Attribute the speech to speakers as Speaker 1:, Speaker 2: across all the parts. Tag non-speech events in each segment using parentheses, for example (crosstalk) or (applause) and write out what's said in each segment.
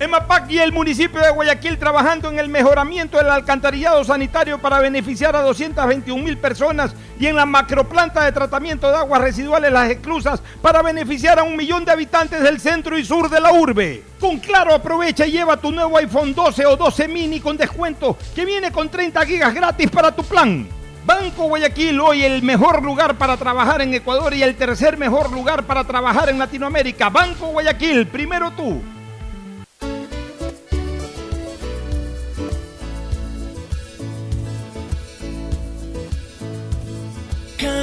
Speaker 1: EMAPAC y el municipio de Guayaquil trabajando en el mejoramiento del alcantarillado sanitario para beneficiar a 221 mil personas y en la macroplanta de tratamiento de aguas residuales Las Exclusas para beneficiar a un millón de habitantes del centro y sur de la urbe. Con Claro aprovecha y lleva tu nuevo iPhone 12 o 12 mini con descuento que viene con 30 gigas gratis para tu plan. Banco Guayaquil, hoy el mejor lugar para trabajar en Ecuador y el tercer mejor lugar para trabajar en Latinoamérica. Banco Guayaquil, primero tú.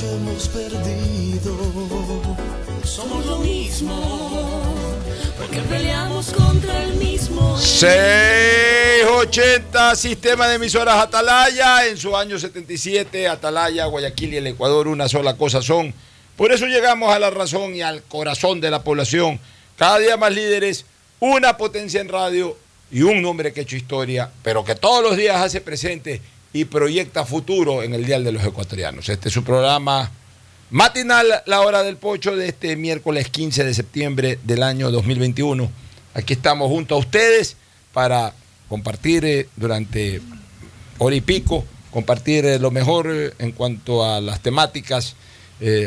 Speaker 2: mucho hemos perdido. Somos lo mismo, porque peleamos contra el mismo.
Speaker 3: 680 Sistema de emisoras Atalaya. En su año 77, Atalaya, Guayaquil y el Ecuador una sola cosa son. Por eso llegamos a la razón y al corazón de la población. Cada día más líderes, una potencia en radio y un nombre que ha hecho historia, pero que todos los días hace presente y proyecta futuro en el Dial de los Ecuatorianos. Este es su programa matinal, la hora del pocho de este miércoles 15 de septiembre del año 2021. Aquí estamos junto a ustedes para compartir eh, durante hora y pico, compartir eh, lo mejor eh, en cuanto a las temáticas,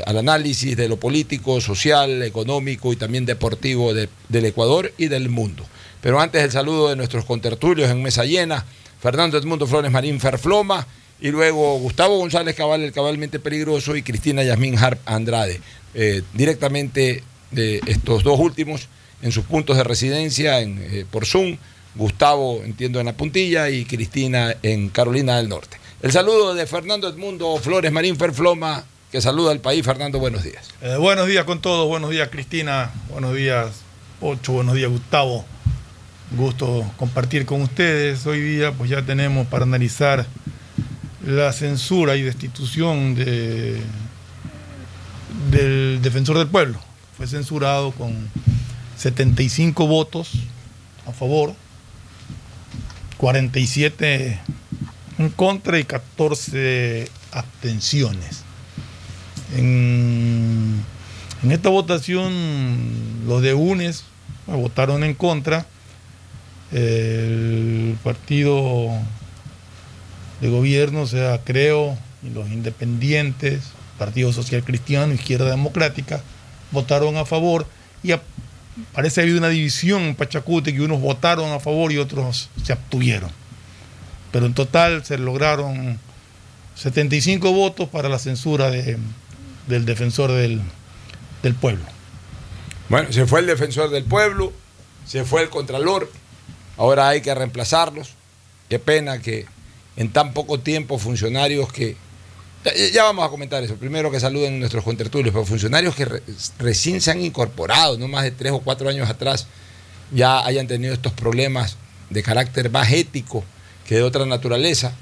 Speaker 3: al análisis de lo político, social, económico y también deportivo de- del Ecuador y del mundo. Pero antes el saludo de nuestros contertulios en mesa llena, Fernando Edmundo Flores Marín Ferfloma y luego Gustavo González Cabal, el cabalmente peligroso, y Cristina Yasmín Harp Andrade, eh, directamente de estos dos últimos en sus puntos de residencia en, eh, por Zoom. Gustavo, entiendo, en la puntilla y Cristina en Carolina del Norte. El saludo de Fernando Edmundo Flores Marín Ferfloma, que saluda al país. Fernando, buenos días.
Speaker 4: Eh, buenos días con todos, buenos días Cristina, buenos días Ocho, buenos días Gustavo. Gusto compartir con ustedes. Hoy día pues ya tenemos para analizar la censura y destitución de, del defensor del pueblo. Fue censurado con 75 votos a favor, 47 en contra y 14 abstenciones. En, en esta votación, los de UNES votaron en contra. El partido de gobierno, o sea, Creo, y los independientes, Partido Social Cristiano, Izquierda Democrática, votaron a favor. Y a- parece que ha habido una división en Pachacuti, que unos votaron a favor y otros se abstuvieron. Pero en total se lograron 75 votos para la censura de- del defensor del, del pueblo.
Speaker 3: Bueno, se fue el defensor del pueblo, se fue el contralor, ahora hay que reemplazarlos. Qué pena que en tan poco tiempo funcionarios que Ya, vamos a comentar eso. Primero que saluden nuestros contertulios, pero funcionarios que re- recién se han incorporado, no más de tres o cuatro años atrás, ya hayan tenido estos problemas de carácter más ético que de otra naturaleza.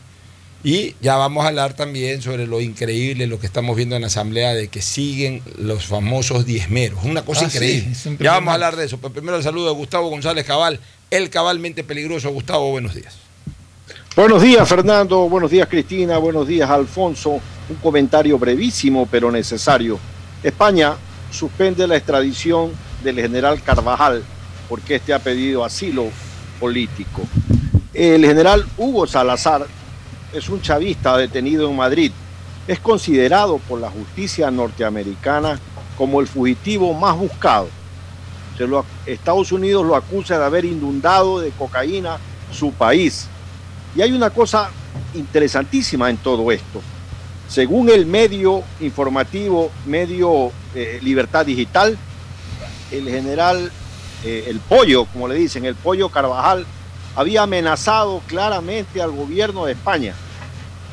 Speaker 3: Y ya vamos a hablar también sobre lo increíble, lo que estamos viendo en la Asamblea, de que siguen los famosos diezmeros. Una cosa
Speaker 4: Ah,
Speaker 3: increíble. ya vamos a hablar de eso. Pero primero el saludo de Gustavo González Cabal, el cabalmente peligroso. Gustavo, buenos días.
Speaker 5: Buenos días, Fernando. Buenos días, Cristina. Buenos días, Alfonso. Un comentario brevísimo pero necesario. España suspende la extradición del general Carvajal porque este ha pedido asilo político. El general Hugo Salazar es un chavista detenido en Madrid. Es considerado por la justicia norteamericana como el fugitivo más buscado. Estados Unidos lo acusa de haber inundado de cocaína su país. Y hay una cosa interesantísima en todo esto. Según el medio informativo, medio eh, Libertad Digital, el general, eh, el pollo, como le dicen, el pollo Carvajal, había amenazado claramente al gobierno de España.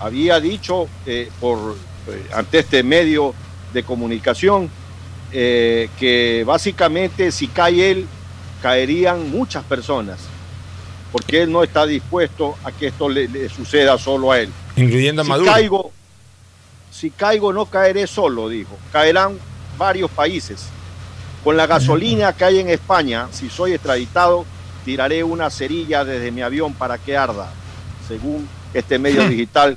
Speaker 5: Había dicho eh, por, eh, ante este medio de comunicación eh, que básicamente si cae él, caerían muchas personas porque él no está dispuesto a que esto le, le suceda solo a él.
Speaker 3: Incluyendo a
Speaker 5: Si
Speaker 3: Maduro.
Speaker 5: caigo, si caigo no caeré solo, dijo. Caerán varios países. Con la gasolina que hay en España, si soy extraditado, tiraré una cerilla desde mi avión para que arda. Según este medio (laughs) digital,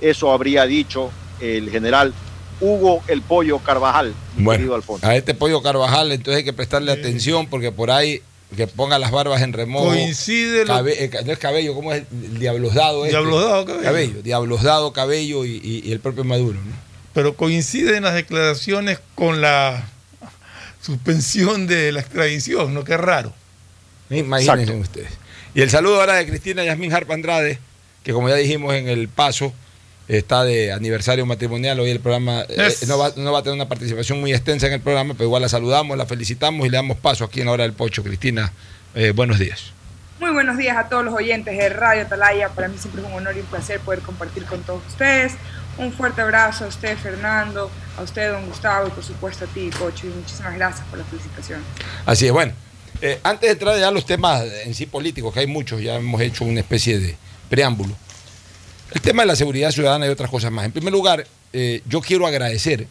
Speaker 5: eso habría dicho el general Hugo El Pollo Carvajal, mi querido
Speaker 3: Bueno,
Speaker 5: Alfonso.
Speaker 3: a este pollo Carvajal, entonces hay que prestarle atención porque por ahí que ponga las barbas en remojo.
Speaker 4: Coincide lo-
Speaker 3: Cabe- eh, no es cabello, ¿cómo es? El diablosdado. este?
Speaker 4: Diablosdado Cabello.
Speaker 3: Cabello, diablosdado cabello y, y- y el propio Maduro. ¿no?
Speaker 4: pero coinciden las declaraciones con la suspensión de la extradición, ¿no? Qué raro.
Speaker 3: Imagínense
Speaker 5: Exacto.
Speaker 3: ustedes. Y el saludo ahora de Cristina Yasmín Harpa Andrade, que como ya dijimos en el paso, está de aniversario matrimonial. Hoy el programa eh, no, va, no va a tener una participación muy extensa en el programa, pero igual la saludamos, la felicitamos y le damos paso aquí en la hora del pocho. Cristina, eh, buenos días.
Speaker 6: Muy buenos días a todos los oyentes de Radio Atalaya. Para mí siempre es un honor y un placer poder compartir con todos ustedes. Un fuerte abrazo a usted, Fernando, a usted, don Gustavo, y por supuesto a ti, Pocho. Y muchísimas gracias por la felicitación.
Speaker 3: Así es, bueno. Eh, antes de entrar ya los temas en sí políticos, que hay muchos, ya hemos hecho una especie de preámbulo. El tema de la seguridad ciudadana y otras cosas más. En primer lugar, eh, yo quiero agradecer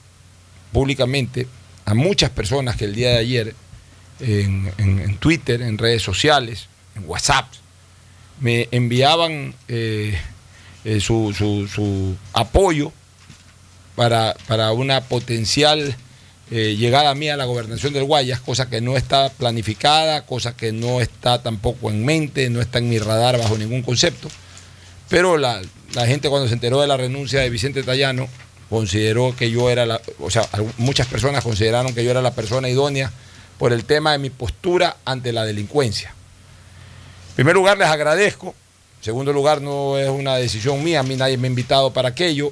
Speaker 3: públicamente a muchas personas que el día de ayer en, Twitter, en redes sociales, en WhatsApp, me enviaban eh, su, su- su apoyo para, para una potencial eh, llegada mía a la gobernación del Guayas, cosa que no está planificada, cosa que no está tampoco en mente, no está en mi radar bajo ningún concepto. Pero la, gente cuando se enteró de la renuncia de Vicente Tallano consideró que yo era la, o sea, muchas personas consideraron que yo era la persona idónea por el tema de mi postura ante la delincuencia. En primer lugar, les agradezco. En segundo lugar, no es una decisión mía, a mí nadie me ha invitado para aquello.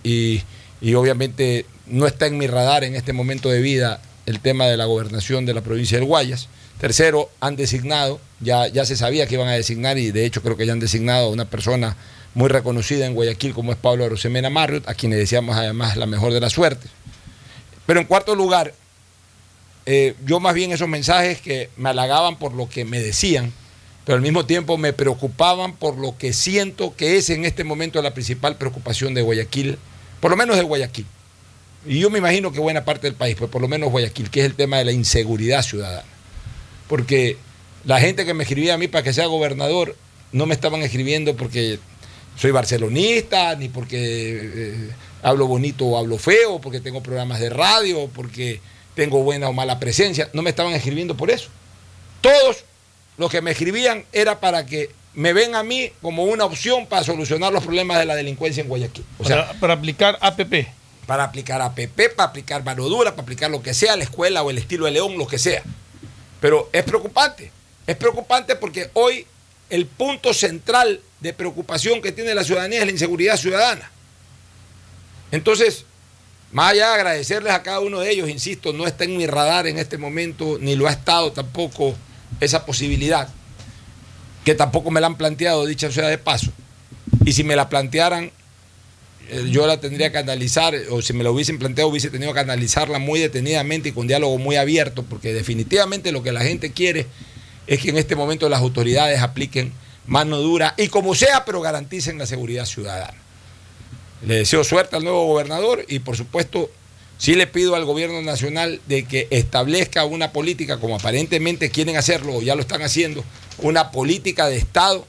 Speaker 3: Y obviamente no está en mi radar en este momento de vida el tema de la gobernación de la provincia del Guayas. Tercero, han designado, ya, ya se sabía que iban a designar y de hecho creo que ya han designado a una persona muy reconocida en Guayaquil como es Pablo Arosemena Marriott, a quien le deseamos además la mejor de las suertes. Pero en cuarto lugar, eh, yo más bien esos mensajes que me halagaban por lo que me decían, pero al mismo tiempo me preocupaban por lo que siento que es en este momento la principal preocupación de Guayaquil, por lo menos de Guayaquil. Y yo me imagino que buena parte del país, pues por lo menos Guayaquil, que es el tema de la inseguridad ciudadana. Porque la gente que me escribía a mí para que sea gobernador, no me estaban escribiendo porque soy barcelonista, ni porque eh, hablo bonito o hablo feo, porque tengo programas de radio, porque tengo buena o mala presencia. No me estaban escribiendo por eso. Todos los que me escribían era para que me ven a mí como una opción para solucionar los problemas de la delincuencia en Guayaquil. O sea,
Speaker 4: para, para aplicar APP.
Speaker 3: Para aplicar APP, para aplicar mano para aplicar lo que sea, la escuela o el estilo de León, lo que sea. Pero es preocupante. Es preocupante porque hoy el punto central de preocupación que tiene la ciudadanía es la inseguridad ciudadana. Entonces, más allá de agradecerles a cada uno de ellos, insisto, no está en mi radar en este momento, ni lo ha estado tampoco esa posibilidad, que tampoco me la han planteado, dicha sea de paso. Y si me la plantearan, yo la tendría que analizar, o si me la hubiesen planteado, hubiese tenido que analizarla muy detenidamente y con diálogo muy abierto, porque definitivamente lo que la gente quiere es que en este momento las autoridades apliquen mano dura y como sea, pero garanticen la seguridad ciudadana. Le deseo suerte al nuevo gobernador y por supuesto sí le pido al gobierno nacional de que establezca una política, como aparentemente quieren hacerlo o ya lo están haciendo, una política de Estado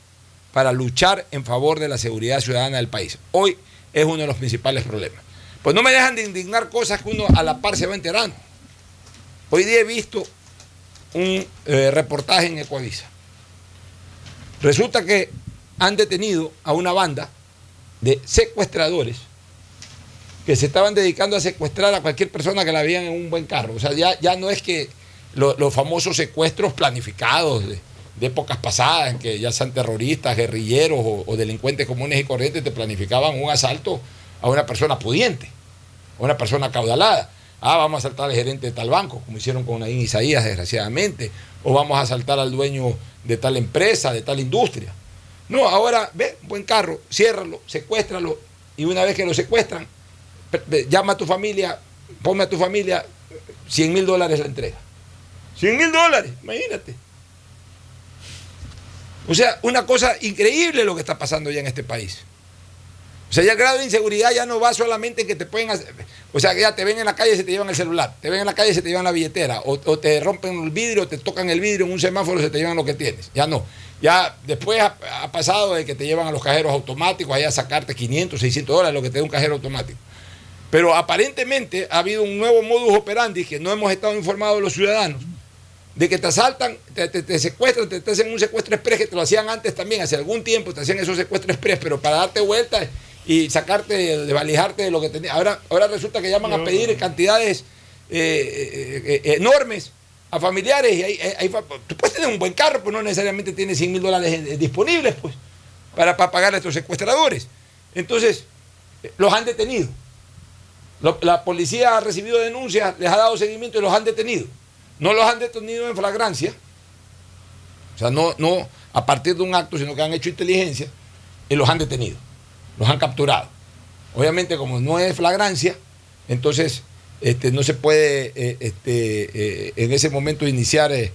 Speaker 3: para luchar en favor de la seguridad ciudadana del país. Hoy es uno de los principales problemas. Pues no me dejan de indignar cosas que uno a la par se va enterando. Hoy día he visto un eh, reportaje en Ecuavisa. Resulta que han detenido a una banda de secuestradores que se estaban dedicando a secuestrar a cualquier persona que la veían en un buen carro. O sea, ya, ya no es que lo- los famosos secuestros planificados de, de épocas pasadas, en que ya sean terroristas, guerrilleros o, delincuentes comunes y corrientes, te planificaban un asalto a una persona pudiente, a una persona caudalada. Ah, vamos a asaltar al gerente de tal banco, como hicieron con Naín Isaías, desgraciadamente. O vamos a asaltar al dueño de tal empresa, de tal industria. No, ahora, ve, buen carro, ciérralo, secuéstralo, y una vez que lo secuestran, llama a tu familia, ponme a tu familia 100 mil dólares la entrega. 100 mil dólares, imagínate. O sea, una cosa increíble lo que está pasando ya en este país. O sea, ya el grado de inseguridad ya no va solamente en que te pueden hacer, o sea, que ya te ven en la calle y se te llevan el celular, te ven en la calle y se te llevan la billetera, o, te rompen el vidrio, te tocan el vidrio en un semáforo y se te llevan lo que tienes. Ya no. Ya después ha, ha pasado de que te llevan a los cajeros automáticos, allá a sacarte 500, 600 dólares, lo que te da un cajero automático. Pero aparentemente ha habido un nuevo modus operandi que no hemos estado informados los ciudadanos, de que te asaltan, te, te- te secuestran, te, te hacen un secuestro express, que te lo hacían antes también, hace algún tiempo te hacían esos secuestros express, pero para darte vuelta y sacarte, de valijarte de lo que tenías. Ahora, ahora resulta que llaman a pedir cantidades eh, eh, eh, enormes a familiares. Y hay- hay- tú puedes tener un buen carro, pero no necesariamente tienes 100 mil dólares disponibles pues, para, para pagar a estos secuestradores. Entonces, los han detenido. La policía ha recibido denuncias, les ha dado seguimiento y los han detenido. No los han detenido en flagrancia, o sea, no, no a partir de un acto, sino que han hecho inteligencia y los han detenido, los han capturado. Obviamente, como no es flagrancia, entonces este, no se puede eh, este, eh, en ese momento iniciar eh,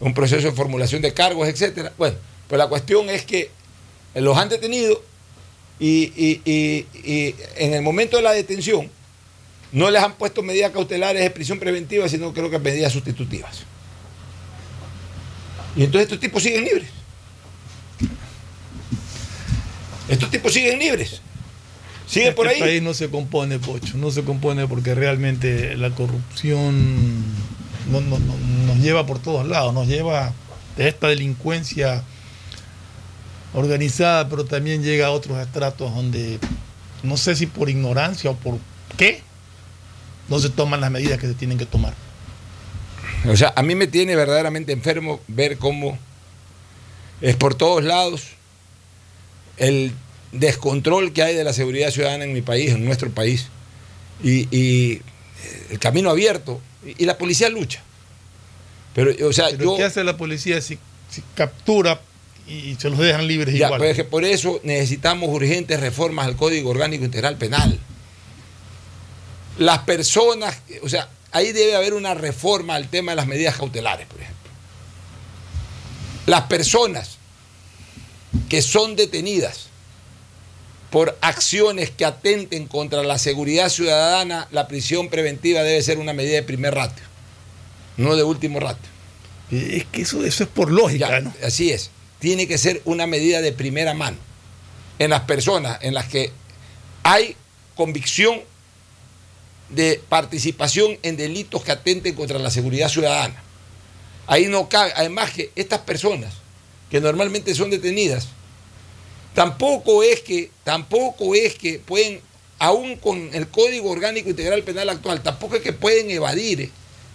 Speaker 3: un proceso de formulación de cargos, etcétera. Bueno, pues la cuestión es que los han detenido y, y- y- y en el momento de la detención no les han puesto medidas cautelares de prisión preventiva, sino creo que medidas sustitutivas. Y entonces estos tipos siguen libres. Estos tipos siguen libres. Siguen por
Speaker 4: este
Speaker 3: ahí.
Speaker 4: país no se compone, Pocho, no se compone porque realmente la corrupción no- no- no- nos lleva por todos lados, nos lleva de esta delincuencia organizada, pero también llega a otros estratos donde no sé si por ignorancia o por qué no se toman las medidas que se tienen que tomar.
Speaker 3: O sea, a mí me tiene verdaderamente enfermo ver cómo es por todos lados el descontrol que hay de la seguridad ciudadana en mi país, en nuestro país, y, y el camino abierto, y, la policía lucha. Pero, o sea,
Speaker 4: Pero
Speaker 3: yo...
Speaker 4: ¿qué hace la policía si, si captura y se los dejan libres
Speaker 3: Ya,
Speaker 4: igual?
Speaker 3: pues es que por eso necesitamos urgentes reformas al Código Orgánico Integral Penal. Las personas, o sea, ahí debe haber una reforma al tema de las medidas cautelares, por ejemplo. Las personas que son detenidas por acciones que atenten contra la seguridad ciudadana, la prisión preventiva debe ser una medida de primer ratio, no de último ratio.
Speaker 4: Es que eso, eso es por lógica,
Speaker 3: Ya,
Speaker 4: ¿no?
Speaker 3: Así es. Tiene que ser una medida de primera mano en las personas en las que hay convicción de participación en delitos que atenten contra la seguridad ciudadana. Ahí no cabe. Además que estas personas que normalmente son detenidas, tampoco es que, tampoco es que pueden, aún con el Código Orgánico Integral Penal actual, tampoco es que pueden evadir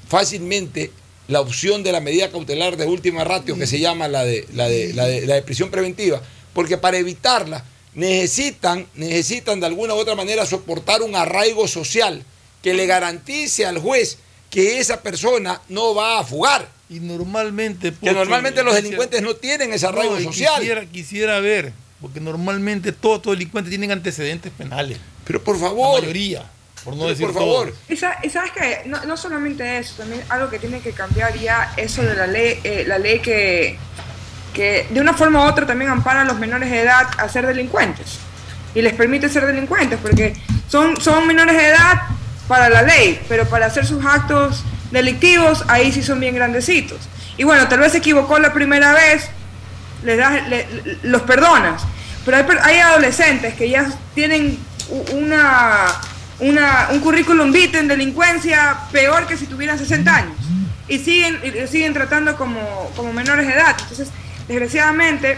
Speaker 3: fácilmente la opción de la medida cautelar de última ratio que se llama la de, la de, la de, la de prisión preventiva, porque para evitarla necesitan, necesitan de alguna u otra manera soportar un arraigo social que le garantice al juez que esa persona no va a fugar.
Speaker 4: Y normalmente...
Speaker 3: Que normalmente los
Speaker 4: quisiera-
Speaker 3: delincuentes no tienen ese arraigo
Speaker 4: No,
Speaker 3: social.
Speaker 4: Quisiera, quisiera ver porque normalmente todos los delincuentes tienen antecedentes penales.
Speaker 3: Pero por
Speaker 4: La
Speaker 3: favor,
Speaker 4: mayoría, por no decir
Speaker 3: por favor.
Speaker 6: y sabes que no, no solamente eso, también algo que tiene que cambiar ya eso de la ley, eh, la ley que, que de una forma u otra también ampara a los menores de edad a ser delincuentes y les permite ser delincuentes porque son, son menores de edad para la ley, pero para hacer sus actos delictivos ahí sí son bien grandecitos. Y bueno, tal vez se equivocó la primera vez, les das, le- los perdonas. Pero hay, hay adolescentes que ya tienen una, una, un currículum vitae en delincuencia peor que si tuvieran 60 años. Y siguen, y siguen tratando como, como menores de edad. Entonces, desgraciadamente,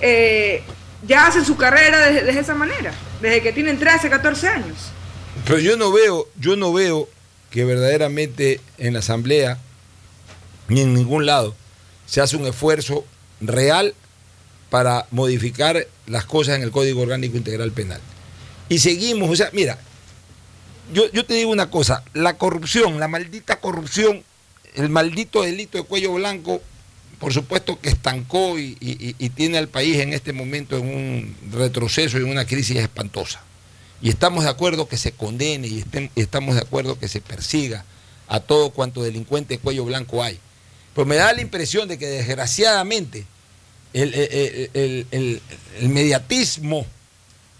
Speaker 6: eh, ya hacen su carrera desde, desde esa manera, desde que tienen 13, 14 años.
Speaker 3: Pero yo no veo, yo no veo que verdaderamente en la Asamblea ni en ningún lado se hace un esfuerzo real para modificar las cosas en el Código Orgánico Integral Penal. Y seguimos, o sea, mira, yo, yo te digo una cosa, la corrupción, la maldita corrupción, el maldito delito de cuello blanco, por supuesto que estancó y, y- y tiene al país en este momento en un retroceso y en una crisis espantosa. Y estamos de acuerdo que se condene y estamos de acuerdo que se persiga a todo cuanto delincuente de cuello blanco hay. Pero me da la impresión de que desgraciadamente el, el- el- el- mediatismo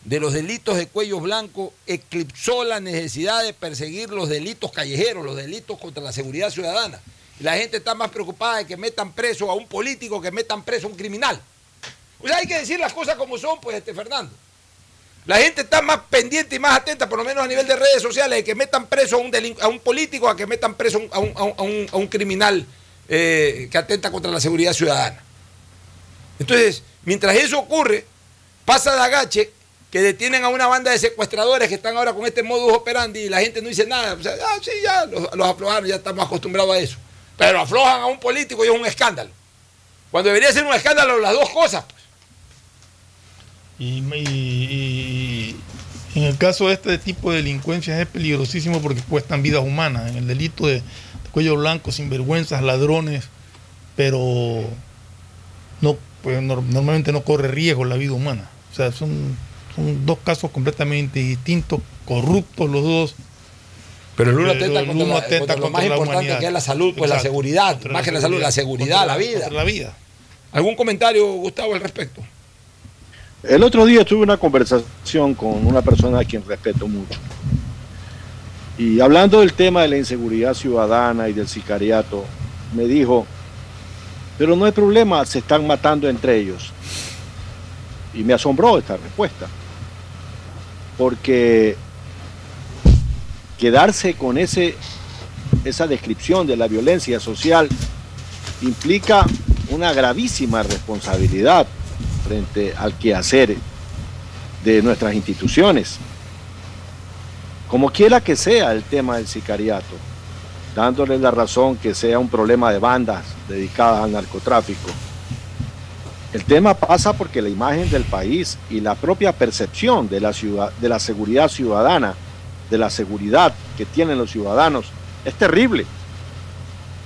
Speaker 3: de los delitos de cuello blanco eclipsó la necesidad de perseguir los delitos callejeros, los delitos contra la seguridad ciudadana. La gente está más preocupada de que metan preso a un político que metan preso a un criminal. O sea, hay que decir las cosas como son, pues, este Fernando. La gente está más pendiente y más atenta, por lo menos a nivel de redes sociales, de que metan preso a un, a un político a que metan preso a un, criminal eh, que atenta contra la seguridad ciudadana. Entonces, mientras eso ocurre, pasa de agache que detienen a una banda de secuestradores que están ahora con este modus operandi y la gente no dice nada. O sea, ah, sí, ya los, los aflojaron, ya estamos acostumbrados a eso. Pero aflojan a un político y es un escándalo. Cuando debería ser un escándalo las dos cosas. pues.
Speaker 4: Y- y en el caso de este tipo de delincuencia es peligrosísimo porque cuestan vidas humanas. En el delito de, de cuello blanco, sinvergüenzas, ladrones, pero no, pues, nor- normalmente no corre riesgo la vida humana. O sea, son, son dos casos completamente distintos, corruptos los dos.
Speaker 3: Pero el uno atenta contra, la-
Speaker 4: atenta
Speaker 3: contra lo
Speaker 4: contra
Speaker 3: más
Speaker 4: la
Speaker 3: importante que es la salud, pues la
Speaker 4: Exacto.
Speaker 3: seguridad,
Speaker 4: Contra
Speaker 3: más que la salud, la seguridad,
Speaker 4: contra
Speaker 3: la vida.
Speaker 4: contra la vida.
Speaker 3: ¿Algún comentario, Gustavo, al respecto?
Speaker 5: El otro día tuve una conversación con una persona a quien respeto mucho. Y hablando del tema de la inseguridad ciudadana y del sicariato, me dijo, pero no hay problema, se están matando entre ellos. Y me asombró esta respuesta. Porque quedarse con ese, esa descripción de la violencia social implica una gravísima responsabilidad frente al quehacer de nuestras instituciones. Como quiera que sea el tema del sicariato, dándole la razón que sea un problema de bandas dedicadas al narcotráfico, el tema pasa porque la imagen del país y la propia percepción de la, ciudad, de la seguridad ciudadana, de la seguridad que tienen los ciudadanos, es terrible.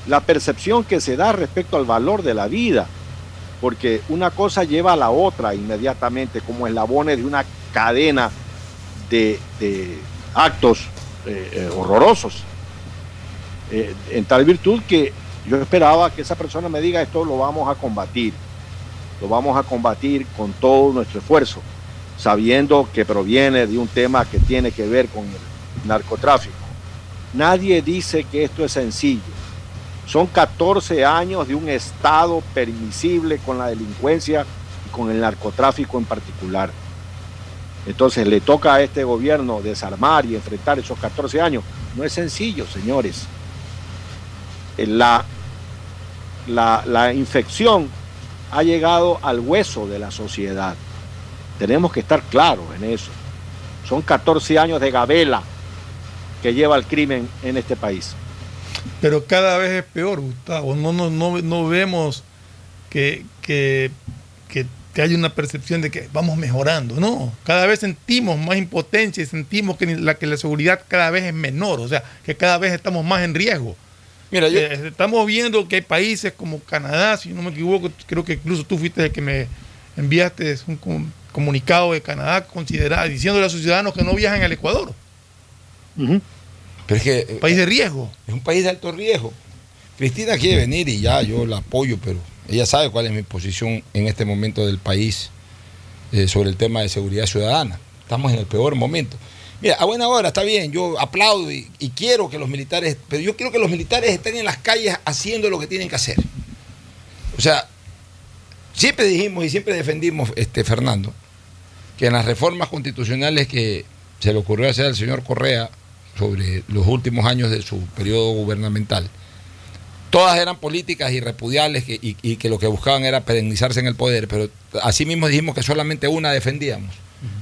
Speaker 5: La percepción que se da respecto al valor de la vida, porque una cosa lleva a la otra inmediatamente como eslabones de una cadena de, actos eh, eh, horrorosos. Eh, en tal virtud que yo esperaba que esa persona me diga esto lo vamos a combatir, lo vamos a combatir con todo nuestro esfuerzo, sabiendo que proviene de un tema que tiene que ver con el narcotráfico. Nadie dice que esto es sencillo. Son 14 años de un Estado permisible con la delincuencia y con el narcotráfico en particular. Entonces le toca a este gobierno desarmar y enfrentar esos 14 años. No es sencillo, señores. La, la, la infección ha llegado al hueso de la sociedad. Tenemos que estar claros en eso. Son 14 años de gabela que lleva el crimen en este país.
Speaker 4: Pero cada vez es peor, Gustavo. No, no, no, no vemos que, que, que, que hay una percepción de que vamos mejorando. No, cada vez sentimos más impotencia y sentimos que la, que la seguridad cada vez es menor, o sea, que cada vez estamos más en riesgo.
Speaker 3: Mira, yo,
Speaker 4: Eh, estamos viendo que hay países como Canadá, si no me equivoco, creo que incluso tú fuiste el que me enviaste un com- comunicado de Canadá considera, diciéndole a sus ciudadanos que no viajan al Ecuador.
Speaker 5: Ujú.
Speaker 3: Pero es que eh,
Speaker 4: País de riesgo.
Speaker 3: es un país de alto riesgo. Cristina quiere venir y ya yo la apoyo, pero ella sabe cuál es mi posición en este momento del país eh, sobre el tema de seguridad ciudadana. Estamos en el peor momento. Mira, a buena hora, está bien, yo aplaudo y, y quiero que los militares, pero yo quiero que los militares estén en las calles haciendo lo que tienen que hacer. O sea, siempre dijimos y siempre defendimos, este, Fernando, que en las reformas constitucionales que se le ocurrió hacer al señor Correa sobre los últimos años de su periodo gubernamental, todas eran políticas irrepudiables que- y, y que lo que buscaban era perennizarse en el poder, pero así mismo dijimos que solamente una defendíamos,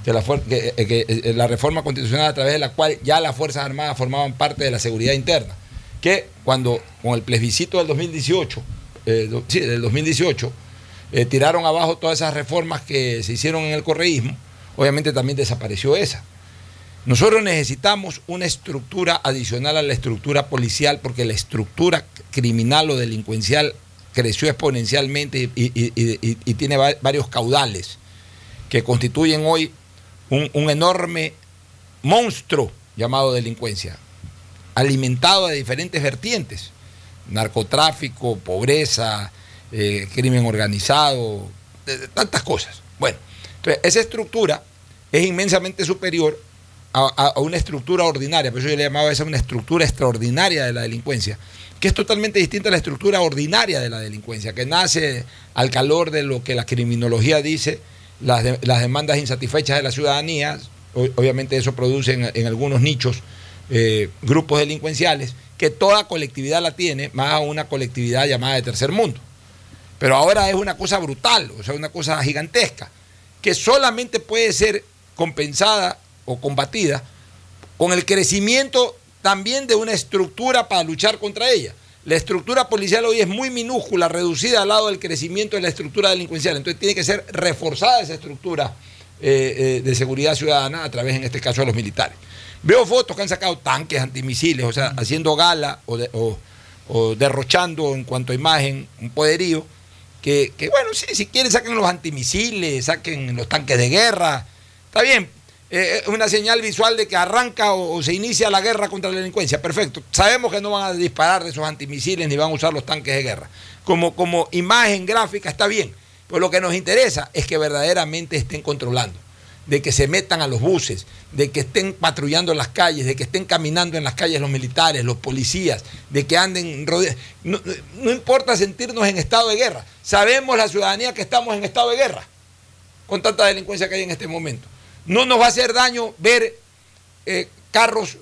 Speaker 3: que la, fuer- que- eh, que, eh, la reforma constitucional a través de la cual ya las Fuerzas Armadas formaban parte de la seguridad interna, que cuando con el plebiscito del 2018, eh, do- sí, del 2018, eh, tiraron abajo todas esas reformas que se hicieron en el correísmo, obviamente también desapareció esa. Nosotros necesitamos una estructura adicional a la estructura policial porque la estructura criminal o delincuencial creció exponencialmente y, tiene va- varios caudales que constituyen hoy un, enorme monstruo llamado delincuencia, alimentado de diferentes vertientes, narcotráfico, pobreza, eh, crimen organizado, tantas cosas. Bueno, entonces esa estructura es inmensamente superior a, una estructura ordinaria, por eso yo le llamaba a esa una estructura extraordinaria de la delincuencia, que es totalmente distinta a la estructura ordinaria de la delincuencia, que nace al calor de lo que la criminología dice, las, las demandas insatisfechas de la ciudadanía, obviamente eso produce en, en algunos nichos eh, grupos delincuenciales, que toda colectividad la tiene, más una colectividad llamada de tercer mundo. Pero ahora es una cosa brutal, o sea, una cosa gigantesca, que solamente puede ser compensada o combatida con el crecimiento también de una estructura para luchar contra ella. La estructura policial hoy es muy minúscula, reducida al lado del crecimiento de la estructura delincuencial. Entonces tiene que ser reforzada esa estructura eh, eh, de seguridad ciudadana a través, en este caso, de los militares. Veo fotos que han sacado tanques antimisiles, o sea, haciendo gala o, de- o- o derrochando en cuanto a imagen un poderío. Que, que, bueno, sí, si quieren saquen los antimisiles, saquen los tanques de guerra, está bien. Eh, Es una señal visual de que arranca o, se inicia la guerra contra la delincuencia. Perfecto. Sabemos que no van a disparar de esos antimisiles ni van a usar los tanques de guerra. Como, como imagen gráfica está bien. Pero lo que nos interesa es que verdaderamente estén controlando. De que se metan a los buses, de que estén patrullando las calles, de que estén caminando en las calles los militares, los policías, de que anden rodeados. No importa sentirnos en estado de guerra. Sabemos la ciudadanía que estamos en estado de guerra con tanta delincuencia que hay en este momento. No nos va a hacer daño ver eh, carros,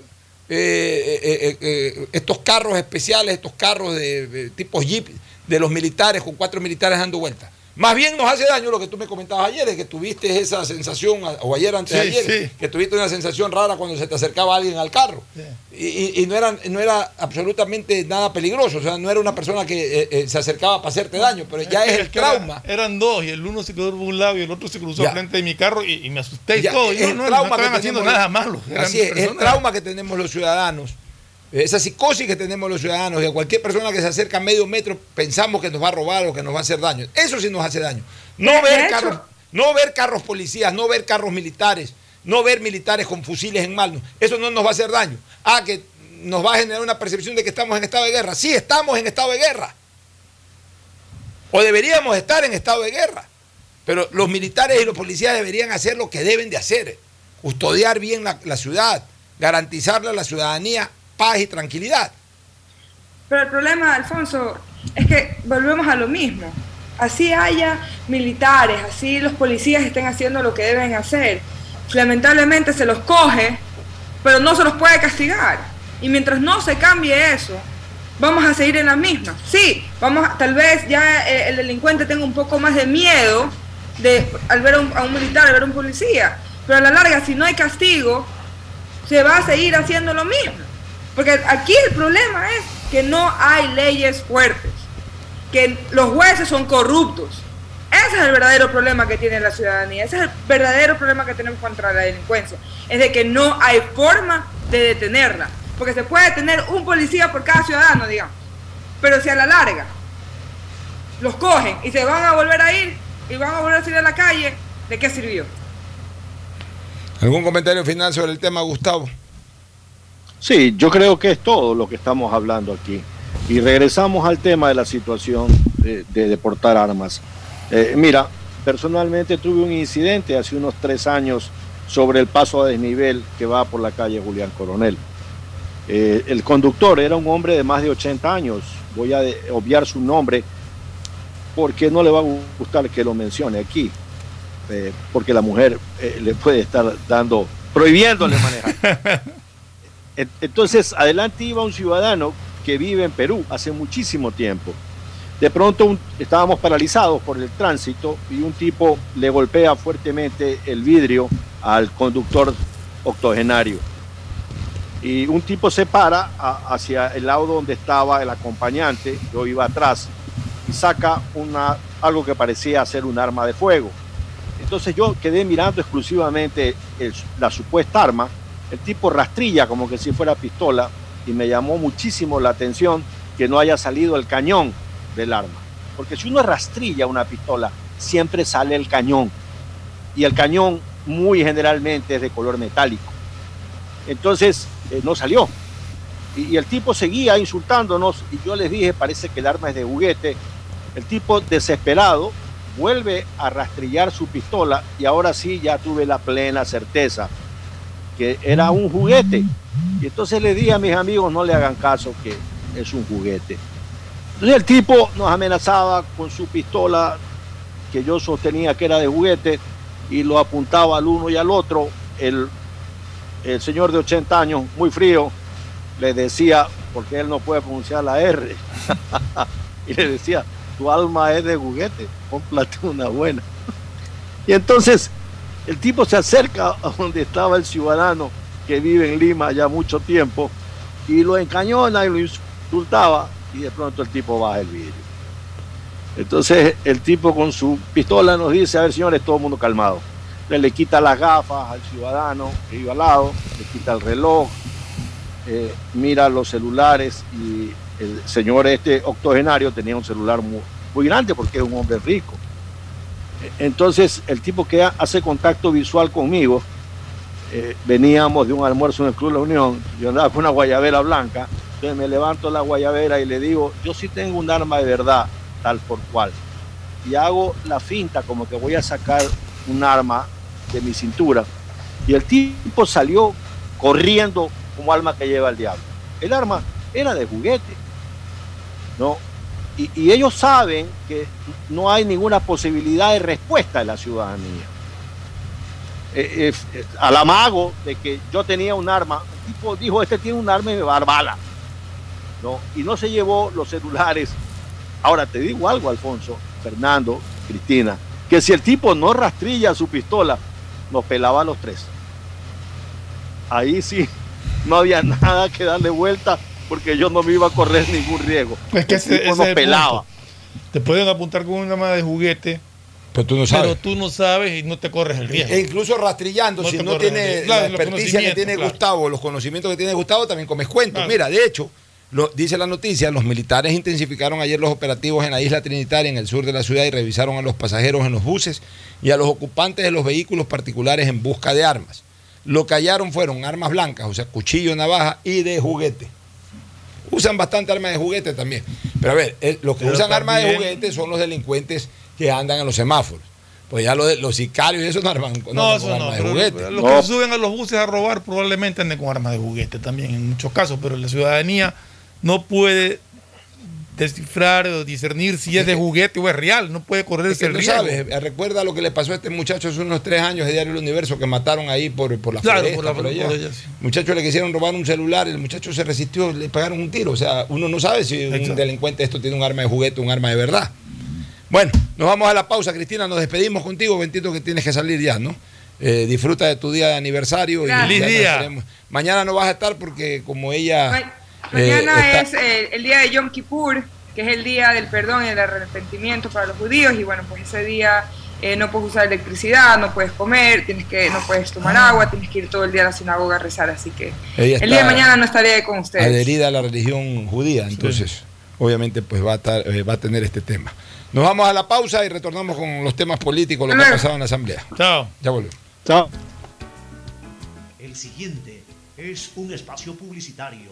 Speaker 3: eh, eh, estos carros especiales, estos carros de, de tipo jeep de los militares con cuatro militares dando vueltas. Más bien nos hace daño lo que tú me comentabas ayer, de que tuviste esa sensación, o ayer antes de
Speaker 4: Sí,
Speaker 3: ayer,
Speaker 4: sí.
Speaker 3: que tuviste una sensación rara cuando se te acercaba alguien al carro. Y, y- y no, era, no era absolutamente nada peligroso, o sea, no era una persona que eh, eh, se acercaba para hacerte daño, pero ya es el
Speaker 4: era-
Speaker 3: trauma.
Speaker 4: eran dos y el uno se quedó por un lado y el otro se cruzó
Speaker 3: Ya.
Speaker 4: al frente de mi carro y, y me asusté y
Speaker 3: Ya,
Speaker 4: todo.
Speaker 3: es
Speaker 4: Y no,
Speaker 3: el
Speaker 4: no, no
Speaker 3: trauma
Speaker 4: estaban
Speaker 3: que
Speaker 4: haciendo nada malo.
Speaker 3: Así es, es el trauma que tenemos los ciudadanos, esa psicosis que tenemos los ciudadanos, que cualquier persona que se acerca a medio metro pensamos que nos va a robar o que nos va a hacer daño. Eso sí nos hace daño. No ver carros, no ver carros policías, no ver carros militares, no ver militares con fusiles en mano. Eso no nos va a hacer daño. Ah, que nos va a generar una percepción de que estamos en estado de guerra. Sí, estamos en estado de guerra. O deberíamos estar en estado de guerra. Pero los militares y los policías deberían hacer lo que deben de hacer. Custodiar bien la, la ciudad, garantizarle a la ciudadanía paz y tranquilidad.
Speaker 6: Pero el problema, Alfonso, es que volvemos a lo mismo. Así haya militares, así los policías estén haciendo lo que deben hacer. Lamentablemente se los coge, pero no se los puede castigar. Y mientras no se cambie eso, vamos a seguir en la misma. Sí, vamos tal vez ya eh, el delincuente tenga un poco más de miedo de, al ver a un, a un militar, al ver a un policía. Pero a la larga, si no hay castigo, se va a seguir haciendo lo mismo. Porque aquí el problema es que no hay leyes fuertes, que los jueces son corruptos. Ese es el verdadero problema que tiene la ciudadanía, ese es el verdadero problema que tenemos contra la delincuencia, es de que no hay forma de detenerla, porque se puede tener un policía por cada ciudadano, digamos, pero si a la larga los cogen y se van a volver a ir y van a volver a salir a la calle, ¿de qué sirvió?
Speaker 3: ¿Algún comentario final sobre el tema, Gustavo?
Speaker 5: Sí, yo creo que es todo lo que estamos hablando aquí. Y regresamos al tema de la situación de, de deportar armas. Eh, mira, personalmente tuve un incidente hace unos tres años sobre el paso a desnivel que va por la calle Julián Coronel. Eh, el conductor era un hombre de más de 80 años, voy a obviar su nombre porque no le va a gustar que lo mencione aquí, eh, porque la mujer le puede estar dando, prohibiéndole manejar. (laughs) En- Entonces, adelante iba un ciudadano que vive en Perú hace muchísimo tiempo. De pronto estábamos paralizados por el tránsito y un tipo le golpea fuertemente el vidrio al conductor octogenario. Y un tipo se para hacia el lado donde estaba el acompañante, yo iba atrás, y saca una, algo que parecía ser un arma de fuego. Entonces yo quedé mirando exclusivamente la supuesta arma. El tipo rastrilla como que si fuera pistola y me llamó muchísimo la atención que no haya salido el cañón del arma. Porque si uno rastrilla una pistola, siempre sale el cañón. Y el cañón muy generalmente es de color metálico. Entonces eh, no salió. Y, y el tipo seguía insultándonos y yo les dije, parece que el arma es de juguete. El tipo desesperado vuelve a rastrillar su pistola y ahora sí ya tuve la plena certeza que era un juguete. Y entonces le dije a mis amigos, no le hagan caso que es un juguete. Entonces el tipo nos amenazaba con su pistola que yo sostenía que era de juguete y lo apuntaba al uno y al otro. El, el señor de 80 años, muy frío, le decía, porque él no puede pronunciar la R, (laughs) y le decía, tu alma es de juguete, cómprate una buena. Y entonces el tipo se acerca a donde estaba el ciudadano que vive en Lima ya mucho tiempo y lo encañona y lo insultaba y de pronto el tipo baja el vidrio. Entonces el tipo con su pistola nos dice, a ver señores, todo el mundo calmado. Le quita las gafas al ciudadano que iba al lado, le quita el reloj, eh, mira los celulares y el señor este octogenario tenía un celular muy, muy grande porque es un hombre rico. Entonces el tipo que hace contacto visual conmigo, eh, veníamos de un almuerzo en el Club La Unión, yo andaba con una guayabera blanca, entonces me levanto la guayabera y le digo, yo sí tengo un arma de verdad, tal por cual. Y hago la finta como que voy a sacar un arma de mi cintura. Y el tipo salió corriendo como alma que lleva el diablo. El arma era de juguete. ¿no? Y, ellos saben que no hay ninguna posibilidad de respuesta de la ciudadanía. Eh, al amago de que yo tenía un arma, el tipo dijo, este tiene un arma y me va a dar bala. ¿no? Y no se llevó los celulares. Ahora te digo algo, Alfonso, Fernando, Cristina, que si el tipo no rastrilla su pistola, nos pelaba a los tres. Ahí sí, no había (laughs) nada que darle vuelta porque yo no me iba a correr ningún riesgo.
Speaker 4: Es que ese, ese es
Speaker 5: pelaba.
Speaker 4: Te pueden apuntar con un arma de juguete,
Speaker 3: Pero tú no
Speaker 4: pero
Speaker 3: sabes.
Speaker 4: tú no sabes y no te corres el riesgo.
Speaker 3: E incluso rastrillando,
Speaker 4: No
Speaker 3: si no
Speaker 4: corres
Speaker 3: tiene
Speaker 4: el- claro,
Speaker 3: la experticia que tiene
Speaker 4: claro.
Speaker 3: Gustavo, los conocimientos que tiene Gustavo, también comes cuentos.
Speaker 4: Claro.
Speaker 3: Mira, de hecho, lo, dice la noticia, los militares intensificaron ayer los operativos en la isla Trinitaria, en el sur de la ciudad, y revisaron a los pasajeros en los buses y a los ocupantes de los vehículos particulares en busca de armas. Lo que hallaron fueron armas blancas, o sea, cuchillo, navaja y de juguete. Usan bastante armas de juguete también. Pero a ver, eh, los que
Speaker 4: Pero
Speaker 3: usan armas de juguete son los delincuentes que andan en los semáforos. Pues ya los, sicarios y eso no arman no
Speaker 4: No, eso
Speaker 3: con
Speaker 4: no.
Speaker 3: armas de
Speaker 4: pero
Speaker 3: juguete.
Speaker 4: Los
Speaker 5: No.
Speaker 4: que suben a los buses a robar probablemente anden con armas de juguete también en muchos casos, pero la ciudadanía no puede descifrar o discernir si es de juguete o es real, no puede correr
Speaker 3: Es que
Speaker 4: ese riesgo.
Speaker 3: sabes, recuerda lo que le pasó a este muchacho hace unos tres años de Diario El Universo que mataron ahí por, por la
Speaker 4: Claro,
Speaker 3: floresta,
Speaker 4: por la-
Speaker 3: por allá.
Speaker 4: por allá, sí.
Speaker 3: Muchacho le quisieron robar un celular, el muchacho se resistió, le pegaron un tiro. O sea, uno no sabe si un delincuente esto tiene un arma de juguete o un arma de verdad. Bueno, nos vamos a la pausa, Cristina, nos despedimos contigo, Bentito, que tienes que salir ya, ¿no? Eh, disfruta de tu día de aniversario. Ya
Speaker 4: Feliz día.
Speaker 3: Mañana no vas a estar porque como ella...
Speaker 6: Ma-
Speaker 3: eh,
Speaker 6: Mañana
Speaker 3: está-
Speaker 6: es eh, el día de Yom Kippur, que es el día del perdón y del arrepentimiento para los judíos, y bueno, pues ese día eh, no puedes usar electricidad, no puedes comer, tienes que, no puedes tomar agua, tienes que ir todo el día a la sinagoga a rezar, así que
Speaker 3: Ella
Speaker 6: el día de mañana no estaré con ustedes.
Speaker 3: adherida a la religión judía, entonces obviamente pues va a, estar- eh, va a tener este tema. Nos vamos a la pausa y retornamos con los temas políticos, lo que ha pasado en la Asamblea.
Speaker 4: Chao.
Speaker 3: Ya volvemos.
Speaker 5: Chao.
Speaker 7: El siguiente es un espacio publicitario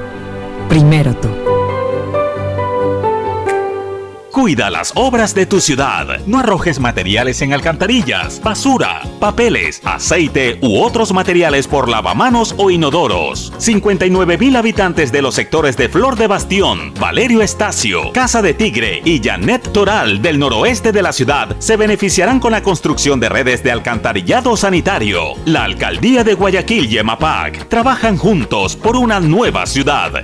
Speaker 8: Primero tú.
Speaker 9: Cuida las obras de tu ciudad. No arrojes materiales en alcantarillas, basura, papeles, aceite u otros materiales por lavamanos o inodoros. 59 mil habitantes de los sectores de Flor de Bastión, Valerio Estacio, Casa de Tigre y Janet Toral del noroeste de la ciudad se beneficiarán con la construcción de redes de alcantarillado sanitario. La alcaldía de Guayaquil y EMAPAC trabajan juntos por una nueva ciudad.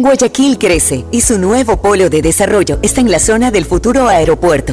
Speaker 10: Guayaquil crece y su nuevo polo de desarrollo está en la zona del futuro aeropuerto.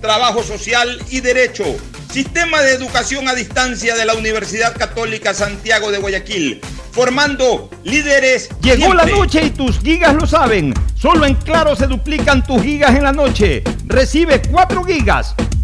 Speaker 3: trabajo social y derecho. Sistema de Educación a Distancia de la Universidad Católica Santiago de Guayaquil, formando líderes.
Speaker 1: Llegó la noche y tus gigas lo saben. Solo en Claro se duplican tus gigas en la noche. Recibe 4 gigas,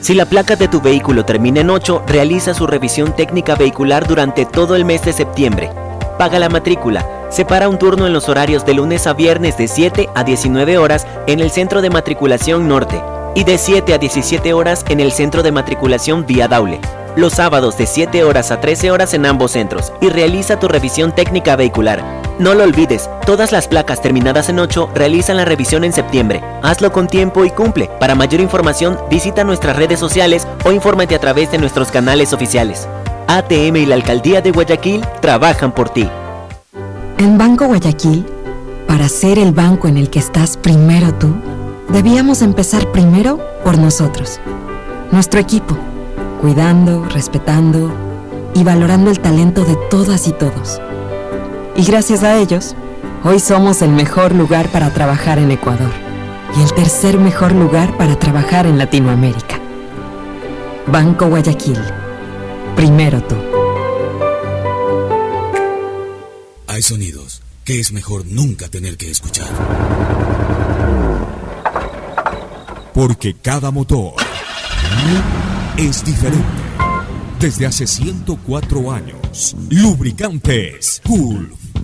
Speaker 11: Si la placa de tu vehículo termina en 8, realiza su revisión técnica vehicular durante todo el mes de septiembre. Paga la matrícula. Separa un turno en los horarios de lunes a viernes de 7 a 19 horas en el Centro de Matriculación Norte y de 7 a 17 horas en el Centro de Matriculación Vía Daule. Los sábados de 7 horas a 13 horas en ambos centros y realiza tu revisión técnica vehicular. No lo olvides, todas las placas terminadas en 8 realizan la revisión en septiembre. Hazlo con tiempo y cumple. Para mayor información, visita nuestras redes sociales o infórmate a través de nuestros canales oficiales. ATM y la Alcaldía de Guayaquil trabajan por ti.
Speaker 8: En Banco Guayaquil, para ser el banco en el que estás primero tú, debíamos empezar primero por nosotros, nuestro equipo, cuidando, respetando y valorando el talento de todas y todos. Y gracias a ellos, hoy somos el mejor lugar para trabajar en Ecuador y el tercer mejor lugar para trabajar en Latinoamérica. Banco Guayaquil, primero tú.
Speaker 12: Hay sonidos que es mejor nunca tener que escuchar. Porque cada motor es diferente. Desde hace 104 años, Lubricantes Gulf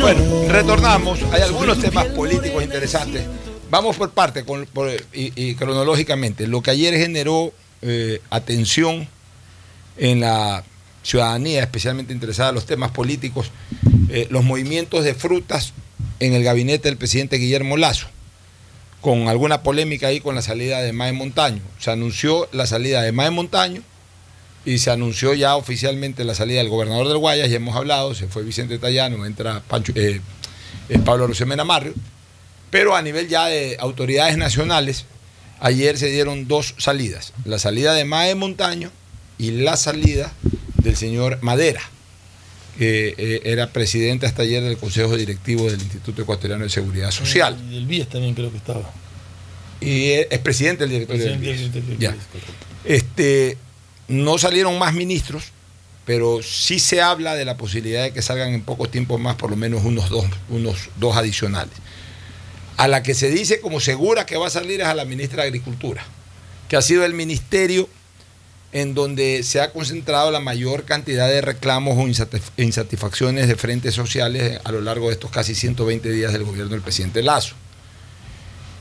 Speaker 3: Bueno, retornamos. Hay algunos temas políticos interesantes. Vamos por parte y cronológicamente. Lo que ayer generó eh, atención en la ciudadanía, especialmente interesada en los temas políticos, eh, los movimientos de frutas en el gabinete del presidente Guillermo Lazo, con alguna polémica ahí con la salida de Mae Montaño. Se anunció la salida de Mae Montaño y se anunció ya oficialmente la salida del gobernador del Guayas, ya hemos hablado, se fue Vicente Tallano, entra Pancho- eh, eh, Pablo Rosemena Marrio, pero a nivel ya de autoridades nacionales, ayer se dieron dos salidas, la salida de Mae Montaño y la salida del señor Madera, que eh, era presidente hasta ayer del Consejo Directivo del Instituto Ecuatoriano de Seguridad Social.
Speaker 4: Y el BIES también creo que estaba.
Speaker 3: Y es es presidente del directorio del
Speaker 4: Presidente
Speaker 3: BIES.
Speaker 4: del. BIES, correcto.
Speaker 3: Este, no salieron más ministros, pero sí se habla de la posibilidad de que salgan en poco tiempo más, por lo menos unos dos, unos dos adicionales. A la que se dice como segura que va a salir es a la ministra de Agricultura, que ha sido el ministerio en donde se ha concentrado la mayor cantidad de reclamos o insatisf- insatisfacciones de frentes sociales a lo largo de estos casi 120 días del gobierno del presidente Lazo.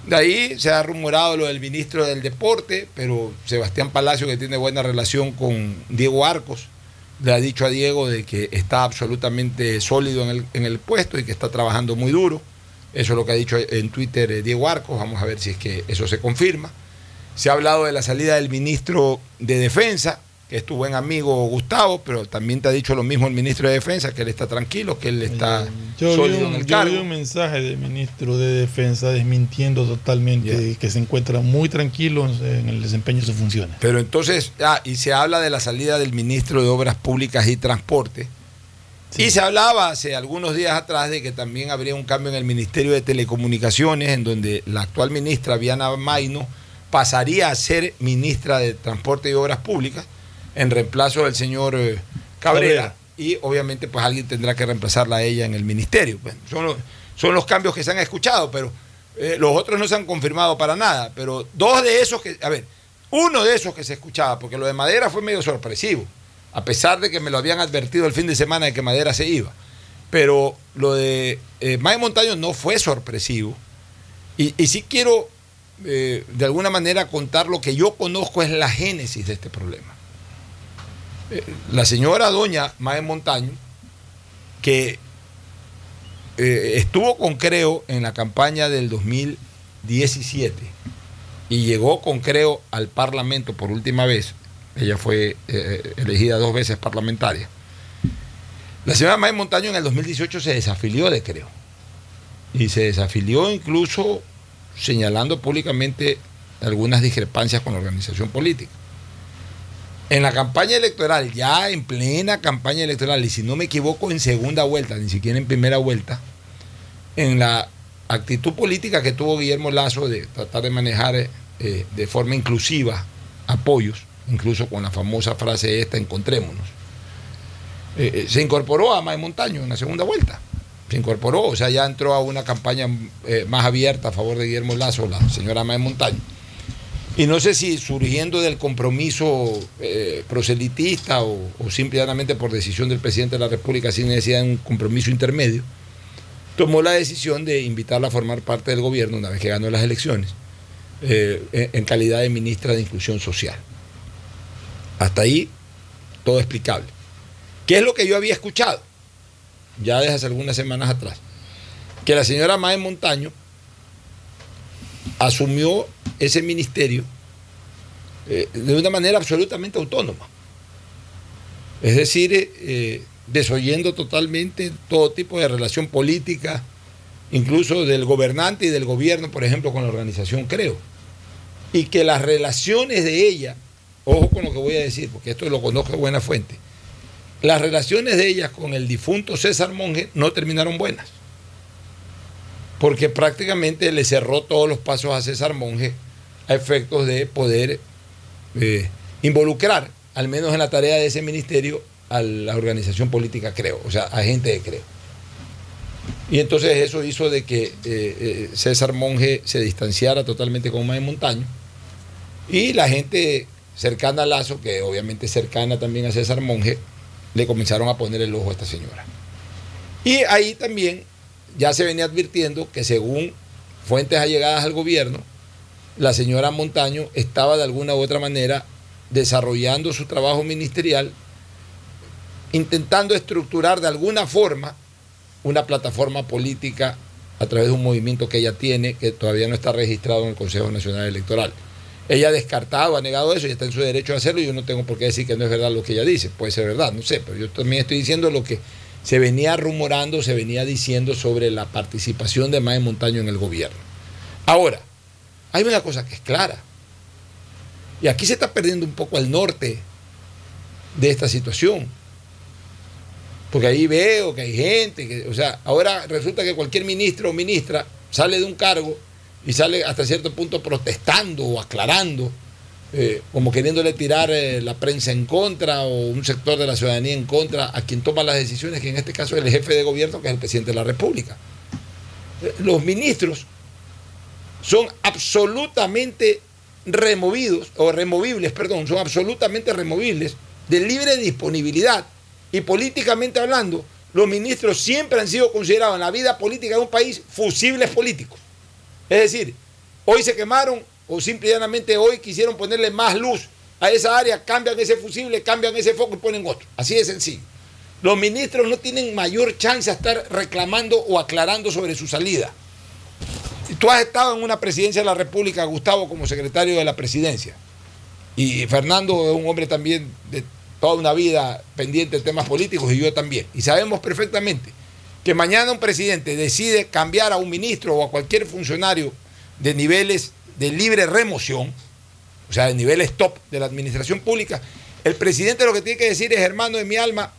Speaker 3: De ahí se ha rumorado lo del ministro del Deporte, pero Sebastián Palacio, que tiene buena relación con Diego Arcos, le ha dicho a Diego de que está absolutamente sólido en el, en el puesto y que está trabajando muy duro. Eso es lo que ha dicho en Twitter eh, Diego Arcos. Vamos a ver si es que eso se confirma. Se ha hablado de la salida del ministro de Defensa, que es tu buen amigo Gustavo, pero también te ha dicho lo mismo el ministro de Defensa, que él está tranquilo, que él está
Speaker 4: Yo vi,
Speaker 3: sólido
Speaker 4: un,
Speaker 3: en el
Speaker 4: yo vi un mensaje del ministro de Defensa desmintiendo totalmente que se encuentra muy tranquilo en el desempeño de sus funciones.
Speaker 3: Pero entonces, ah, y se habla de la salida del ministro de Obras Públicas y Transporte. Y se hablaba hace algunos días atrás de que también habría un cambio en el Ministerio de Telecomunicaciones, en donde la actual ministra Viana Maino pasaría a ser ministra de Transporte y Obras Públicas en reemplazo del señor eh, Cabrera.
Speaker 4: Cabrera.
Speaker 3: Y obviamente pues alguien tendrá que reemplazarla a ella en el ministerio. Son, los, son los cambios que se han escuchado, pero eh, los otros no se han confirmado para nada. Pero dos de esos que, a ver, uno de esos que se escuchaba, porque lo de Madera fue medio sorpresivo, a pesar de que me lo habían advertido el fin de semana de que Madera se iba. Pero lo de eh, Mae Montaño no fue sorpresivo. Y, y sí quiero, eh, de alguna manera, contar lo que yo conozco es la génesis de este problema. La señora doña Mae Montaño, que eh, estuvo con Creo en la campaña del 2017 y llegó con Creo al Parlamento por última vez. Ella fue eh, elegida dos veces parlamentaria. La señora Mae Montaño en el 2018 se desafilió de Creo. Y se desafilió incluso señalando públicamente algunas discrepancias con la organización política. En la campaña electoral, ya en plena campaña electoral, y si no me equivoco, en segunda vuelta, ni siquiera en primera vuelta, en la actitud política que tuvo Guillermo Lazo de tratar de manejar eh, de forma inclusiva apoyos, incluso con la famosa frase esta, encontrémonos, eh, eh, se incorporó a Mae Montaño en la segunda vuelta. Se incorporó, o sea, ya entró a una campaña más abierta a favor de Guillermo Lazo, la señora Mae Montaño. Y no sé si surgiendo del compromiso eh, proselitista o, o simplemente por decisión del presidente de la República, sin necesidad de un compromiso intermedio, tomó la decisión de invitarla a formar parte del gobierno una vez que ganó las elecciones, eh, en, calidad de ministra de Inclusión Social. Hasta ahí, todo explicable. ¿Qué es lo que yo había escuchado? Ya desde hace algunas semanas atrás. Que la señora Mae Montaño asumió ese ministerio eh, de una manera absolutamente autónoma. Es decir, eh, eh, desoyendo totalmente todo tipo de relación política, incluso del gobernante y del gobierno, por ejemplo, con la organización Creo. Y que las relaciones de ella, ojo con lo que voy a decir, porque esto lo conozco de buena fuente, las relaciones de ella con el difunto César Monge no terminaron buenas. Porque prácticamente le cerró todos los pasos a César Monge a efectos de poder eh, involucrar, al menos en la tarea de ese ministerio, a la organización política Creo, o sea, a gente de Creo. Y entonces eso hizo de que eh, eh, César Monge se distanciara totalmente con Mae Montaño y la gente cercana a Lazo, que obviamente cercana también a César Monge, le comenzaron a poner el ojo a esta señora. Y ahí también ya se venía advirtiendo que según fuentes allegadas al gobierno, la señora Montaño estaba de alguna u otra manera desarrollando su trabajo ministerial, intentando estructurar de alguna forma una plataforma política a través de un movimiento que ella tiene, que todavía no está registrado en el Consejo Nacional Electoral. Ella ha descartado, ha negado eso y está en su derecho a hacerlo y yo no tengo por qué decir que no es verdad lo que ella dice. Puede ser verdad, no sé, pero yo también estoy diciendo lo que se venía rumorando, se venía diciendo sobre la participación de Mae Montaño en el gobierno. Ahora, hay una cosa que es clara. Y aquí se está perdiendo un poco el norte de esta situación. Porque ahí veo que hay gente, que, o sea, ahora resulta que cualquier ministro o ministra sale de un cargo y sale hasta cierto punto protestando o aclarando, eh, como queriéndole tirar eh, la prensa en contra o un sector de la ciudadanía en contra a quien toma las decisiones, que en este caso es el jefe de gobierno, que es el presidente de la República. Eh, los ministros son absolutamente removidos, o removibles, perdón, son absolutamente removibles de libre disponibilidad. Y políticamente hablando, los ministros siempre han sido considerados en la vida política de un país fusibles políticos. Es decir, hoy se quemaron o simplemente hoy quisieron ponerle más luz a esa área, cambian ese fusible, cambian ese foco y ponen otro. Así de sencillo. Los ministros no tienen mayor chance a estar reclamando o aclarando sobre su salida. Tú has estado en una presidencia de la República, Gustavo, como secretario de la presidencia. Y Fernando es un hombre también de toda una vida pendiente de temas políticos y yo también. Y sabemos perfectamente que mañana un presidente decide cambiar a un ministro o a cualquier funcionario de niveles de libre remoción, o sea, de niveles top de la administración pública, el presidente lo que tiene que decir es, hermano de mi alma,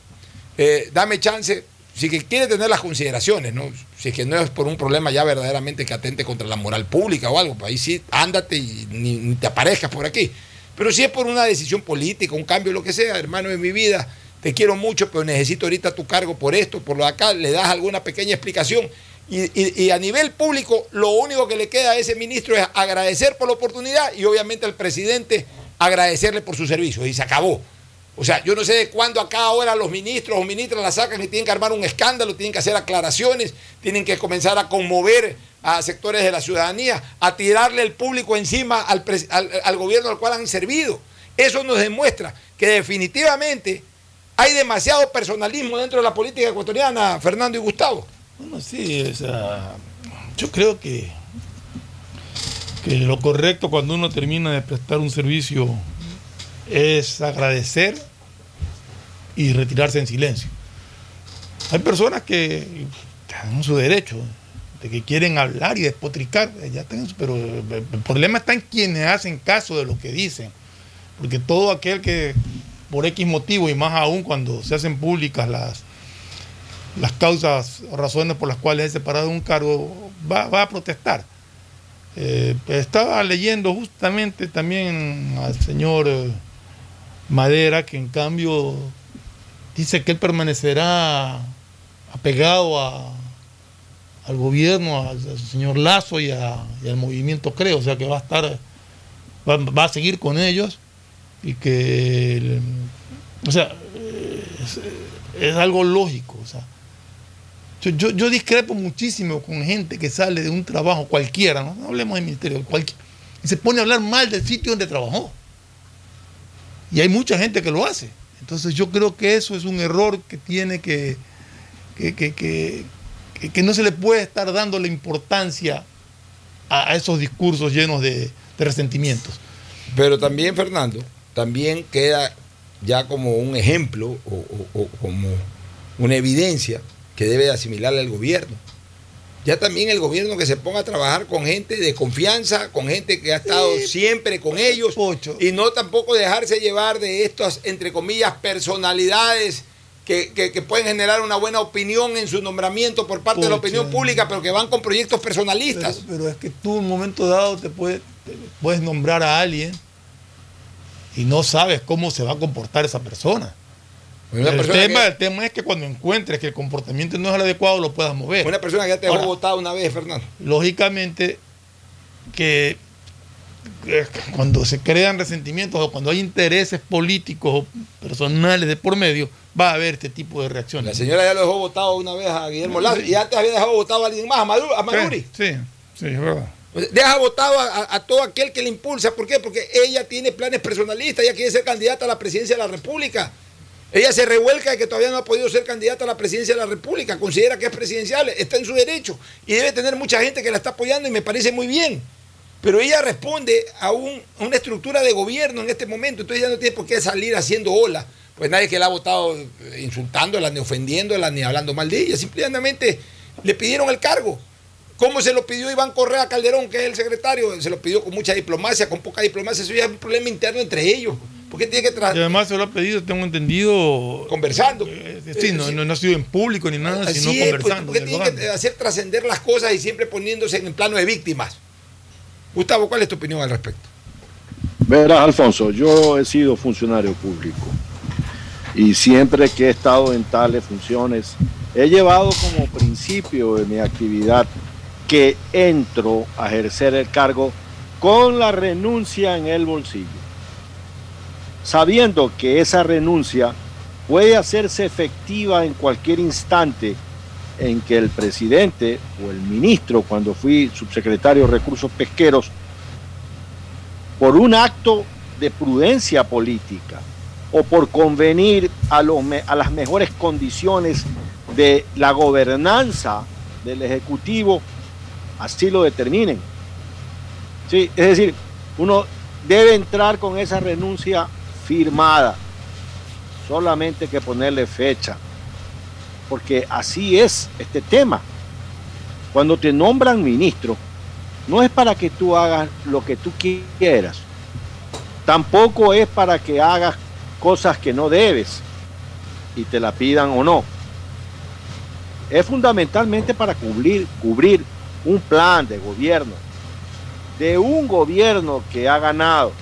Speaker 3: eh, dame chance, si que quiere tener las consideraciones, ¿no? Si es que no es por un problema ya verdaderamente que atente contra la moral pública o algo, pues ahí sí, ándate y ni, ni te aparezcas por aquí. Pero si es por una decisión política, un cambio, lo que sea, hermano de mi vida, te quiero mucho, pero necesito ahorita tu cargo por esto, por lo de acá, le das alguna pequeña explicación. Y, a nivel público, lo único que le queda a ese ministro es agradecer por la oportunidad y obviamente al presidente agradecerle por sus servicios. Y se acabó. O sea, yo no sé de cuándo acá ahora los ministros o ministras la sacan y tienen que armar un escándalo, tienen que hacer aclaraciones, tienen que comenzar a conmover a sectores de la ciudadanía, a tirarle el público encima al- al gobierno al cual han servido. Eso nos demuestra que definitivamente hay demasiado personalismo dentro de la política ecuatoriana, Fernando y Gustavo.
Speaker 4: Bueno, sí, yo creo que, que lo correcto cuando uno termina de prestar un servicio es agradecer y retirarse en silencio. Hay personas que están en su derecho, de que quieren hablar y despotricar, ya pero el el problema está en quienes hacen caso de lo que dicen, porque todo aquel que por X motivo y más aún cuando se hacen públicas las, las causas o razones por las cuales es separado de un cargo, va, a protestar. Eh, estaba leyendo justamente también al señor eh, Madera, que en cambio dice que él permanecerá apegado a, al gobierno, al, señor Lazo y, al movimiento Creo, o sea que va a estar, va, a seguir con ellos y que, o sea, es, es algo lógico, o sea, yo, yo, discrepo muchísimo con gente que sale de un trabajo cualquiera, no, hablemos de ministerio, cualquiera, y se pone a hablar mal del sitio donde trabajó. Y hay mucha gente que lo hace. Entonces yo creo que eso es un error que tiene que, que, que, que- que- no se le puede estar dando la importancia a, esos discursos llenos de, de resentimientos.
Speaker 3: Pero también, Fernando, también queda ya como un ejemplo o- o como una evidencia que debe de asimilarle al gobierno. Ya también el gobierno que se ponga a trabajar con gente de confianza, con gente que ha estado siempre con ellos y no tampoco dejarse llevar de estas, entre comillas, personalidades que, que- que pueden generar una buena opinión en su nombramiento por parte de la opinión pública, pero que van con proyectos personalistas.
Speaker 4: Pero, pero es que tú en un momento dado te, puede- te puedes nombrar a alguien y no sabes cómo se va a comportar esa persona.
Speaker 3: Una
Speaker 4: el, tema,
Speaker 3: que-
Speaker 4: el tema es que cuando encuentres que el comportamiento no es el adecuado, lo puedas mover.
Speaker 3: Una persona que ya te dejó votada una vez, Fernando.
Speaker 4: lógicamente que, cuando se crean resentimientos o cuando hay intereses políticos o personales de por medio, va a haber este tipo de reacciones.
Speaker 3: La señora ya lo dejó votado una vez a Guillermo Lazo y antes había dejado votado a alguien más, a, Maduro, a Maduri.
Speaker 4: Sí, sí, es verdad.
Speaker 3: Deja votado a todo aquel que le impulsa. ¿Por qué? Porque ella tiene planes personalistas, ella quiere ser candidata a la presidencia de la República. Ella se revuelca de que todavía no ha podido ser candidata a la presidencia de la República, considera que es presidencial, está en su derecho y debe tener mucha gente que la está apoyando y me parece muy bien. Pero ella responde a, un- a una estructura de gobierno en este momento, entonces ella no tiene por qué salir haciendo ola. Pues nadie que la ha votado eh, insultándola, ni ofendiéndola, ni hablando mal de ella. Simplemente le pidieron el cargo. ¿Cómo se lo pidió Iván Correa Calderón, que es el secretario? Se lo pidió con mucha diplomacia, con poca diplomacia. Eso ya es un problema interno entre ellos. ¿Por qué tiene que
Speaker 4: Y además se lo ha pedido, tengo entendido.
Speaker 3: Conversando.
Speaker 4: eh, sí, no, no, no ha sido en público ni nada, sino
Speaker 3: Así es, pues,
Speaker 4: conversando.
Speaker 3: ¿por qué tiene que hacer trascender las cosas y siempre poniéndose en el plano de víctimas? Gustavo, ¿cuál es tu opinión al respecto?
Speaker 5: Verás, Alfonso, yo he sido funcionario público y siempre que he estado en tales funciones, he llevado como principio de mi actividad que entro a ejercer el cargo con la renuncia en el bolsillo, sabiendo que esa renuncia puede hacerse efectiva en cualquier instante en que el presidente o el ministro, cuando fui subsecretario de Recursos Pesqueros, por un acto de prudencia política o por convenir a, los a las mejores condiciones de la gobernanza del Ejecutivo, así lo determinen. Sí, es decir, uno debe entrar con esa renuncia firmada, solamente hay que ponerle fecha, porque así es este tema. Cuando te nombran ministro, no es para que tú hagas lo que tú quieras. Tampoco es para que hagas cosas que no debes y te la pidan o no. Es fundamentalmente para cubrir, cubrir un plan de gobierno, de un gobierno que ha ganado,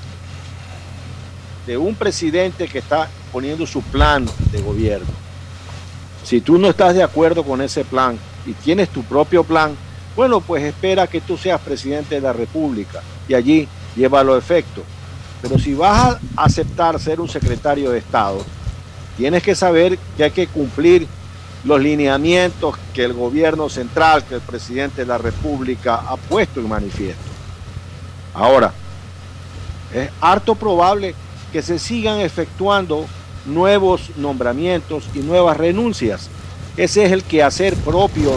Speaker 5: de un presidente que está poniendo su plan de gobierno. Si tú no estás de acuerdo con ese plan y tienes tu propio plan, bueno, pues espera que tú seas presidente de la República y allí llévalo a efecto. Pero si vas a aceptar ser un secretario de Estado, tienes que saber que hay que cumplir los lineamientos que el gobierno central, que el presidente de la República ha puesto en manifiesto. Ahora, es harto probable que se sigan efectuando nuevos nombramientos y nuevas renuncias. Ese es el quehacer propio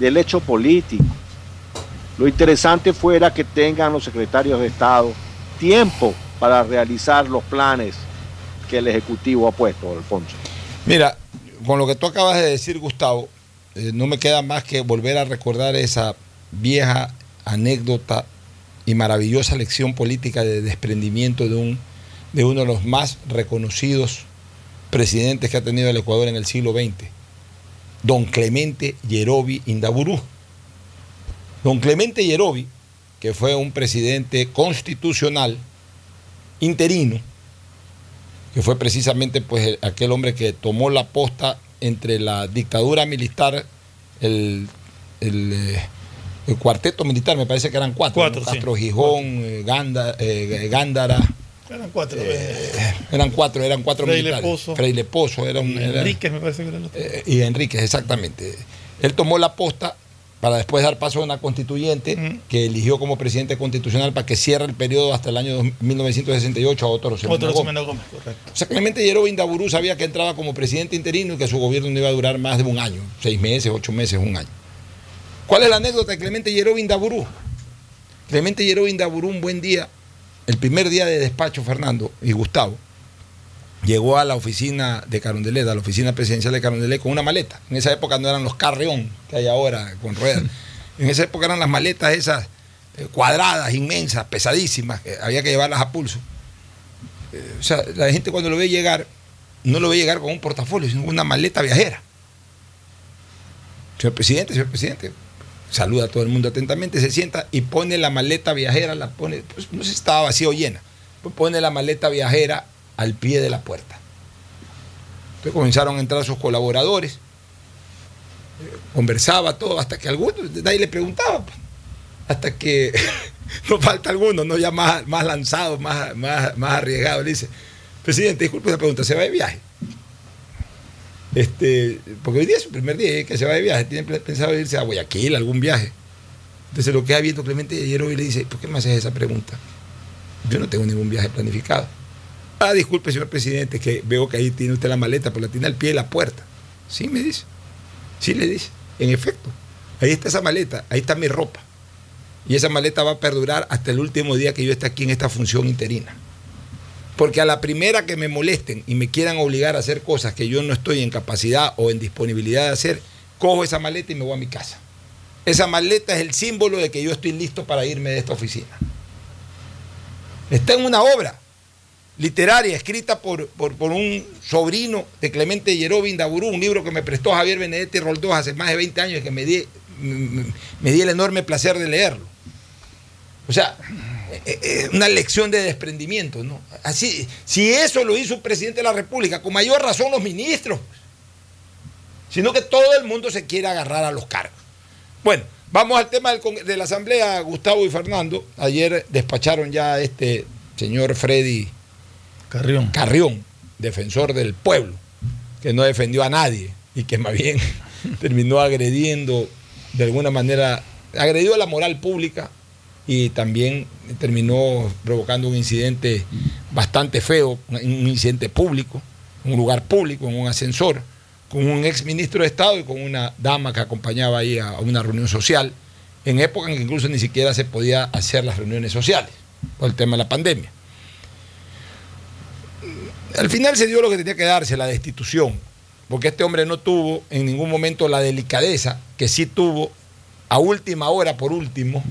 Speaker 5: del hecho político. Lo interesante fuera que tengan los secretarios de Estado tiempo para realizar los planes que el Ejecutivo ha puesto, Alfonso.
Speaker 3: Mira, con lo que tú acabas de decir, Gustavo, eh, no me queda más que volver a recordar esa vieja anécdota y maravillosa lección política de desprendimiento de, un, de uno de los más reconocidos presidentes que ha tenido el Ecuador en el siglo XX, don Clemente Yerobi Indaburú. Don Clemente Yerobi, que fue un presidente constitucional interino, que fue precisamente pues el- aquel hombre que tomó la posta entre la dictadura militar, el, el, eh, el cuarteto militar, me parece que eran cuatro,
Speaker 4: Cuatro,
Speaker 3: ¿no?
Speaker 4: sí.
Speaker 3: Castro Gijón, eh, eh, Gándara,
Speaker 4: Eran cuatro. eh,
Speaker 3: eran cuatro, eran cuatro
Speaker 4: Freile
Speaker 3: militares.
Speaker 4: Pozo.
Speaker 3: Freile Pozo era un...
Speaker 4: y
Speaker 3: era-
Speaker 4: Enríquez me parece que era el otro.
Speaker 3: eh, y Enríquez, exactamente. Él tomó la posta para después dar paso a una constituyente que eligió como presidente constitucional para que cierre el periodo hasta el año dos- 1968 a otro
Speaker 4: Otro Semana Gómez, correcto.
Speaker 3: o sea, Clemente Yeró Indaburú sabía que entraba como presidente interino y que su gobierno no iba a durar más de un año, seis meses, ocho meses, un año. ¿Cuál es la anécdota de Clemente Yeró Indaburú? Clemente Yeró Indaburú un buen día el primer día de despacho, Fernando y Gustavo, llegó a la oficina de Carondelet, a la oficina presidencial de Carondelet, con una maleta. En esa época no eran los carreón que hay ahora con ruedas. (laughs) En esa época eran las maletas esas eh, cuadradas, inmensas, pesadísimas, que había que llevarlas a pulso. Eh, o sea, la gente cuando lo ve llegar, no lo ve llegar con un portafolio, sino con una maleta viajera. Señor presidente, señor presidente, saluda a todo el mundo atentamente, se sienta y pone la maleta viajera, la pone, pues no sé estaba vacía o llena, pues pone la maleta viajera al pie de la puerta. Entonces comenzaron a entrar sus colaboradores, conversaba todo, hasta que algunos, nadie le preguntaba, pues. hasta que (laughs) no falta alguno, no ya más, más lanzado, más, más, más arriesgado, le dice, presidente, disculpe la pregunta, ¿se va de viaje? Este, porque hoy día es su primer día que se va de viaje, tiene pensado irse a Guayaquil, algún viaje. Entonces lo queda viendo Clemente ayer hoy le dice, ¿por qué me haces esa pregunta? Yo no tengo ningún viaje planificado. Ah, disculpe, señor presidente, que veo que ahí tiene usted la maleta, pero la tiene al pie de la puerta. Sí, me dice. Sí, le dice. En efecto, ahí está esa maleta, ahí está mi ropa. Y esa maleta va a perdurar hasta el último día que yo esté aquí en esta función interina. Porque a la primera que me molesten y me quieran obligar a hacer cosas que yo no estoy en capacidad o en disponibilidad de hacer, cojo esa maleta y me voy a mi casa. Esa maleta es el símbolo de que yo estoy listo para irme de esta oficina. Está en una obra literaria escrita por, por, un sobrino de Clemente Yerobi Indaburú, un libro que me prestó Javier Benedetti Roldós hace más de 20 años y que me di, me, di el enorme placer de leerlo. O sea, una lección de desprendimiento, ¿no? Así, si eso lo hizo un presidente de la República, con mayor razón los ministros, sino que todo el mundo se quiere agarrar a los cargos. Bueno, vamos al tema del de la Asamblea, Gustavo y Fernando. Ayer despacharon ya a este señor Freddy
Speaker 4: Carrión.
Speaker 3: Carrión, defensor del pueblo, que no defendió a nadie y que más bien (laughs) terminó agrediendo de alguna manera, agredió a la moral pública y también terminó provocando un incidente bastante feo, un incidente público, en un lugar público, en un ascensor, con un ex ministro de Estado y con una dama que acompañaba ahí a una reunión social, en época en que incluso ni siquiera se podía hacer las reuniones sociales por el tema de la pandemia. Al final se dio lo que tenía que darse, la destitución, porque este hombre no tuvo en ningún momento la delicadeza que sí tuvo a última hora, por último,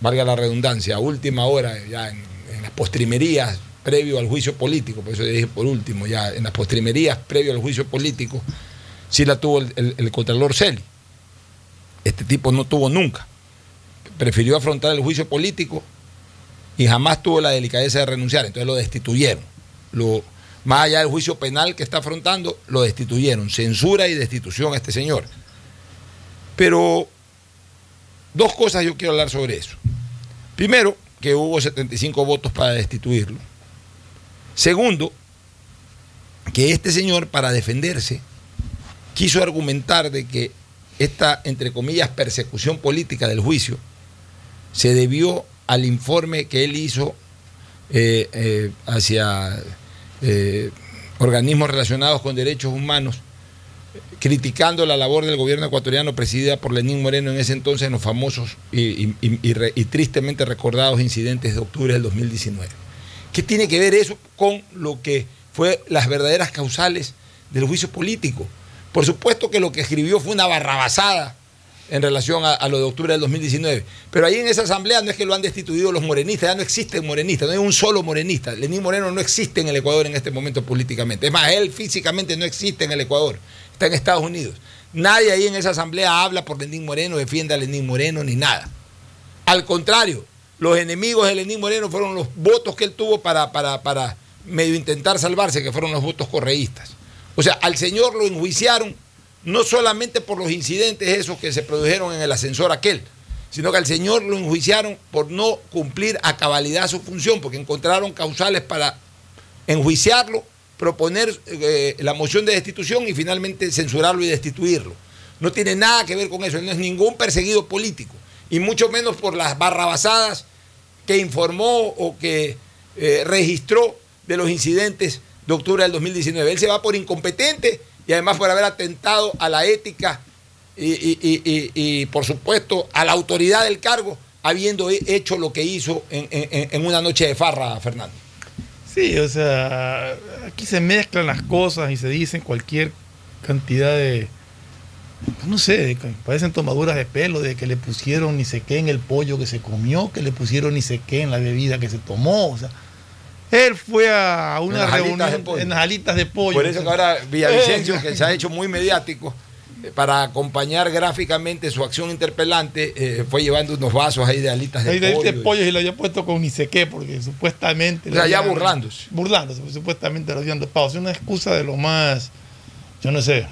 Speaker 3: valga la redundancia, última hora, ya en, las postrimerías previo al juicio político, por eso dije por último, ya en las postrimerías previo al juicio político, sí la tuvo el, el- el Contralor Celi. Este tipo no tuvo nunca. Prefirió afrontar el juicio político y jamás tuvo la delicadeza de renunciar, entonces lo destituyeron. Lo, más allá del juicio penal que está afrontando, lo destituyeron. Censura y destitución a este señor. Pero dos cosas yo quiero hablar sobre eso. Primero, que hubo 75 votos para destituirlo. Segundo, que este señor, para defenderse, quiso argumentar de que esta, entre comillas, persecución política del juicio se debió al informe que él hizo eh, eh, hacia eh, organismos relacionados con derechos humanos, criticando la labor del gobierno ecuatoriano presidida por Lenín Moreno en ese entonces en los famosos y, tristemente recordados incidentes de octubre del 2019. ¿Qué tiene que ver eso con lo que fue las verdaderas causales del juicio político? Por supuesto que lo que escribió fue una barrabasada en relación a, a lo de octubre del 2019. Pero ahí en esa asamblea no es que lo han destituido los morenistas, ya no existen morenistas, no hay un solo morenista. Lenín Moreno no existe en el Ecuador en este momento políticamente. Es más, él físicamente no existe en el Ecuador, está en Estados Unidos. Nadie ahí en esa asamblea habla por Lenín Moreno, defiende a Lenín Moreno ni nada. Al contrario, los enemigos de Lenín Moreno fueron los votos que él tuvo para, para, para medio intentar salvarse, que fueron los votos correístas. O sea, al señor lo enjuiciaron no solamente por los incidentes esos que se produjeron en el ascensor aquel, sino que al señor lo enjuiciaron por no cumplir a cabalidad su función, porque encontraron causales para enjuiciarlo, proponer eh, la moción de destitución y finalmente censurarlo y destituirlo. No tiene nada que ver con eso, no es ningún perseguido político, y mucho menos por las barrabasadas que informó o que eh, registró de los incidentes de octubre del 2019. Él se va por incompetente y además por haber atentado a la ética y, por supuesto a la autoridad del cargo habiendo he- hecho lo que hizo en- en una noche de farra, Fernando.
Speaker 4: Sí, o sea, aquí se mezclan las cosas y se dicen cualquier cantidad de, no sé, parecen tomaduras de pelo, de que le pusieron ni sé qué en el pollo que se comió, que le pusieron ni sé qué en la bebida que se tomó, o sea, él fue a una reunión en las alitas de pollo.
Speaker 3: Por eso que ahora Villavicencio,
Speaker 4: Eh,
Speaker 3: que se ha hecho muy mediático, para acompañar gráficamente su acción interpelante, eh, fue llevando unos vasos ahí de alitas de
Speaker 4: Ahí de,
Speaker 3: pollo.
Speaker 4: de pollo y lo había puesto con ni sé qué, porque supuestamente.
Speaker 3: O sea, ya
Speaker 4: habían-
Speaker 3: burlándose.
Speaker 4: Burlándose, porque supuestamente lo habían dopado. Es una excusa de lo más, yo no sé,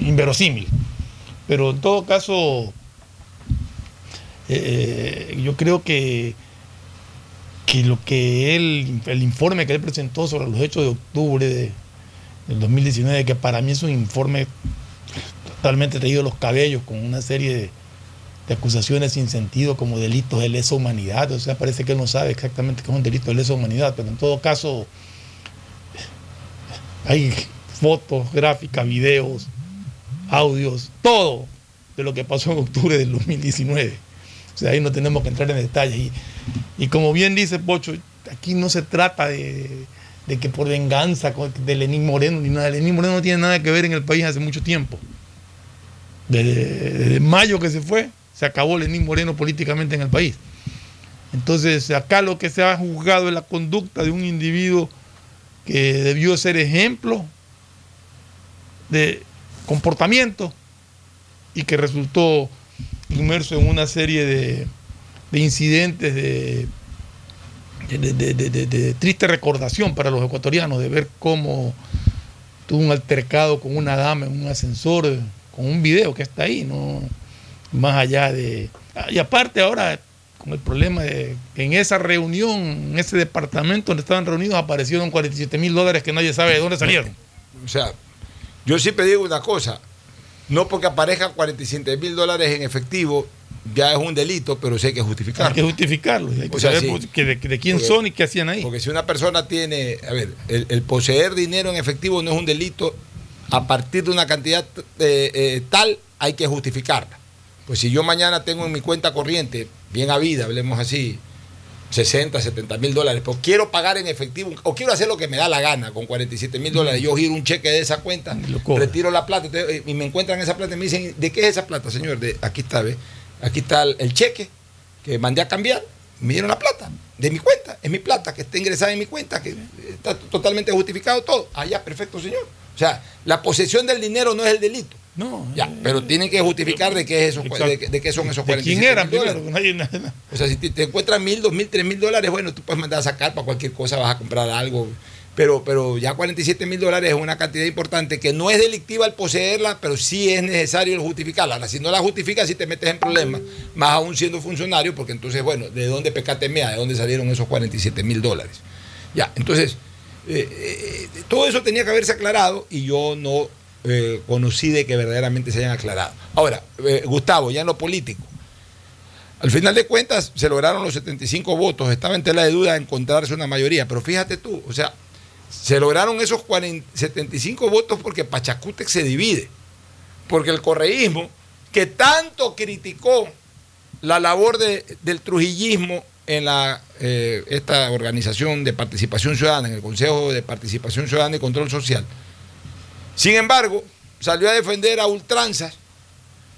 Speaker 4: inverosímil. Pero en todo caso, eh, yo creo que, que lo que él, el informe que él presentó sobre los hechos de octubre de, del 2019, que para mí es un informe totalmente traído los cabellos, con una serie de, de acusaciones sin sentido como delitos de lesa humanidad. O sea, parece que él no sabe exactamente qué es un delito de lesa humanidad, pero en todo caso hay fotos, gráficas, videos, audios, todo de lo que pasó en octubre del 2019. O sea, ahí no tenemos que entrar en detalles. Y, y como bien dice Pocho, aquí no se trata de, de que por venganza de Lenín Moreno ni nada. Lenín Moreno no tiene nada que ver en el país hace mucho tiempo. Desde, mayo que se fue, se acabó Lenín Moreno políticamente en el país. Entonces, acá lo que se ha juzgado es la conducta de un individuo que debió ser ejemplo de comportamiento y que resultó inmerso en una serie de incidentes de, de- triste recordación para los ecuatorianos, de ver cómo tuvo un altercado con una dama en un ascensor, con un video que está ahí, no más allá de... Y aparte ahora, con el problema de que en esa reunión, en ese departamento donde estaban reunidos, aparecieron 47 mil dólares que nadie sabe de dónde salieron.
Speaker 3: O sea, yo siempre digo una cosa, no porque aparezcan 47 mil dólares en efectivo, ya es un delito, pero sí hay que justificarlo.
Speaker 4: Hay que justificarlo, hay que
Speaker 3: O sea,
Speaker 4: saber
Speaker 3: sí.
Speaker 4: pues, que de, de quién
Speaker 3: Porque-
Speaker 4: son y qué hacían ahí.
Speaker 3: Porque si una persona tiene, a ver, el, el poseer dinero en efectivo no es un delito, a partir de una cantidad eh, eh, tal hay que justificarla. Pues si yo mañana tengo en mi cuenta corriente, bien a vida, hablemos así, 60, 70 mil dólares, pero quiero pagar en efectivo o quiero hacer lo que me da la gana con 47 mil dólares, yo giro un cheque de esa cuenta, retiro la plata eh, y me encuentran esa plata y me dicen, ¿de qué es esa plata, señor? De, aquí está, ¿ve? Aquí está el, el cheque que mandé a cambiar, me dieron la plata de mi cuenta, es mi plata que está ingresada en mi cuenta, que está totalmente justificado todo. Ah, ya, perfecto, señor. O sea, la posesión del dinero no es el delito.
Speaker 4: No.
Speaker 3: Ya, pero tienen que justificar de qué, es esos, de, qué- de qué son esos
Speaker 4: ¿De
Speaker 3: 47
Speaker 4: quién eran primero?
Speaker 3: dólares.
Speaker 4: Nadie- nadie-
Speaker 3: O sea, si te, te encuentras mil, dos mil, tres mil dólares, bueno, tú puedes mandar a sacar para cualquier cosa, vas a comprar algo. Pero, pero ya 47 mil dólares es una cantidad importante que no es delictiva al poseerla, pero sí es necesario justificarla. Si no la justificas, si te metes en problemas, más aún siendo funcionario, porque entonces, bueno, ¿de dónde pecate mea? ¿De dónde salieron esos 47 mil dólares? Ya, entonces, eh, eh, todo eso tenía que haberse aclarado y yo no eh, conocí de que verdaderamente se hayan aclarado. Ahora, Gustavo, ya en lo político. Al final de cuentas, se lograron los 75 votos. Estaba en tela de duda encontrarse una mayoría. Pero fíjate tú, o sea, se lograron esos 40 75 votos porque Pachacútec se divide. Porque el correísmo, que tanto criticó la labor de- del trujillismo en la, eh, esta organización de participación ciudadana, en el Consejo de Participación Ciudadana y Control Social, sin embargo, salió a defender a ultranzas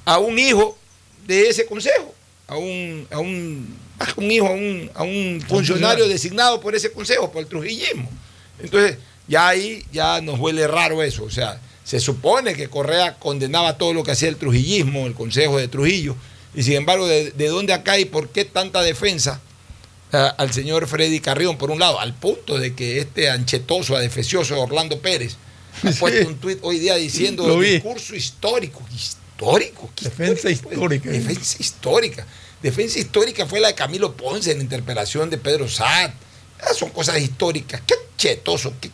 Speaker 3: a un hijo de ese consejo, a un, a un, a un hijo, a un, a un funcionario designado por ese consejo, por el trujillismo. Entonces, ya ahí ya nos huele raro eso. O sea, se supone que Correa condenaba todo lo que hacía el trujillismo, el consejo de Trujillo, y sin embargo, ¿de, de dónde acá y por qué tanta defensa a- al señor Freddy Carrión, por un lado, al punto de que este anchetoso, adefesioso Orlando Pérez ha (laughs) puesto un tuit hoy día diciendo discurso histórico, histórico, ¿qué
Speaker 4: Defensa histórica.
Speaker 3: Defensa histórica. Defensa histórica fue la de Camilo Ponce en la interpelación de Pedro Saad. Ah, son cosas históricas. Qué chetoso, qué,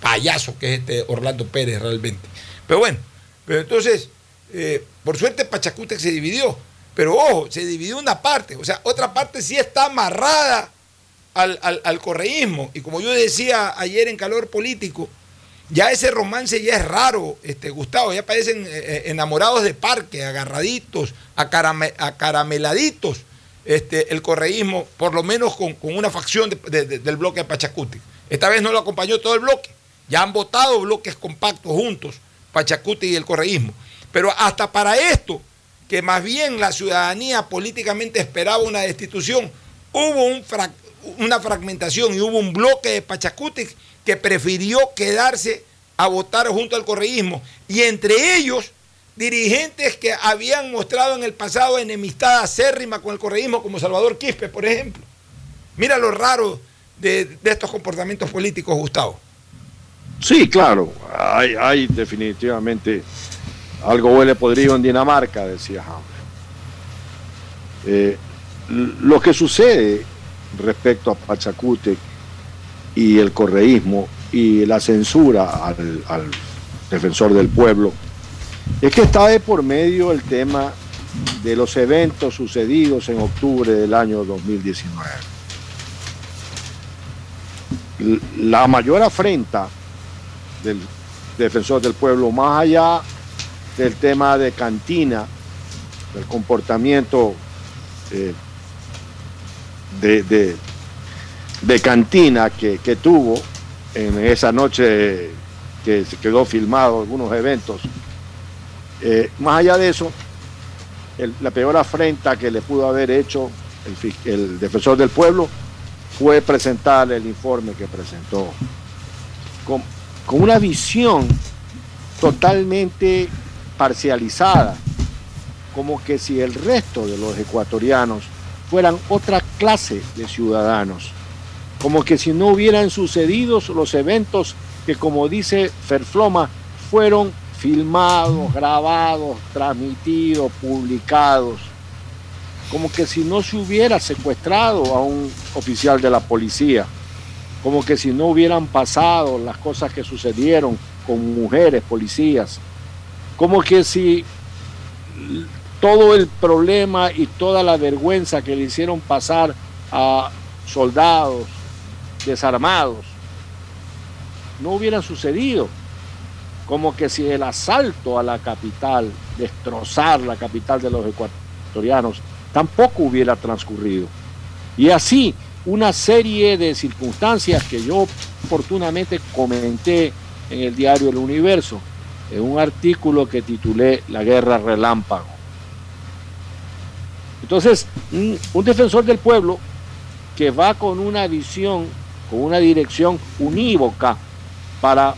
Speaker 3: payaso que es este Orlando Pérez realmente. Pero bueno, pero entonces, eh, por suerte Pachacútec se dividió. Pero ojo, se dividió una parte. O sea, otra parte sí está amarrada al, al- al correísmo. Y como yo decía ayer en calor político, Ya ese romance ya es raro, este, Gustavo, ya parecen eh, eh, enamorados de parque, agarraditos, acarame- acarameladitos, este, el correísmo, por lo menos con, una facción de- de- de- del bloque de Pachacuti. Esta vez no lo acompañó todo el bloque, ya han votado bloques compactos juntos, Pachacuti y el correísmo. Pero hasta para esto, que más bien la ciudadanía políticamente esperaba una destitución, hubo una fragmentación y hubo un bloque de Pachacuti que prefirió quedarse a votar junto al correísmo. Y entre ellos, dirigentes que habían mostrado en el pasado enemistad acérrima con el correísmo, como Salvador Quispe, por ejemplo. Mira lo raro de, estos comportamientos políticos, Gustavo.
Speaker 5: Sí, claro, hay, hay definitivamente algo huele podrido en Dinamarca, decía Hamlet. Eh, lo que sucede respecto a Pachacute y el correísmo y la censura al defensor del pueblo es que está de por medio el tema de los eventos sucedidos en octubre del año 2019. L- La mayor afrenta del defensor del pueblo, más allá del tema de cantina, del comportamiento eh, de, de- de cantina que, que tuvo en esa noche que se quedó filmado algunos eventos. Eh, más allá de eso, la peor afrenta que le pudo haber hecho el defensor del pueblo fue presentar el informe que presentó. Con, con una visión totalmente parcializada, como que si el resto de los ecuatorianos fueran otra clase de ciudadanos, como que si no hubieran sucedido los eventos que, como dice Ferfloma, fueron filmados, grabados, transmitidos, publicados, como que si no se hubiera secuestrado a un oficial de la policía, como que si no hubieran pasado las cosas que sucedieron con mujeres policías, como que si todo el problema y toda la vergüenza que le hicieron pasar a soldados desarmados no hubieran sucedido, como que si el asalto a la capital, destrozar la capital de los ecuatorianos, tampoco hubiera transcurrido. Y así, una serie de circunstancias que yo oportunamente comenté en el diario El Universo, en un artículo que titulé La guerra relámpago. Entonces, un, defensor del pueblo que va con una visión, con una dirección unívoca para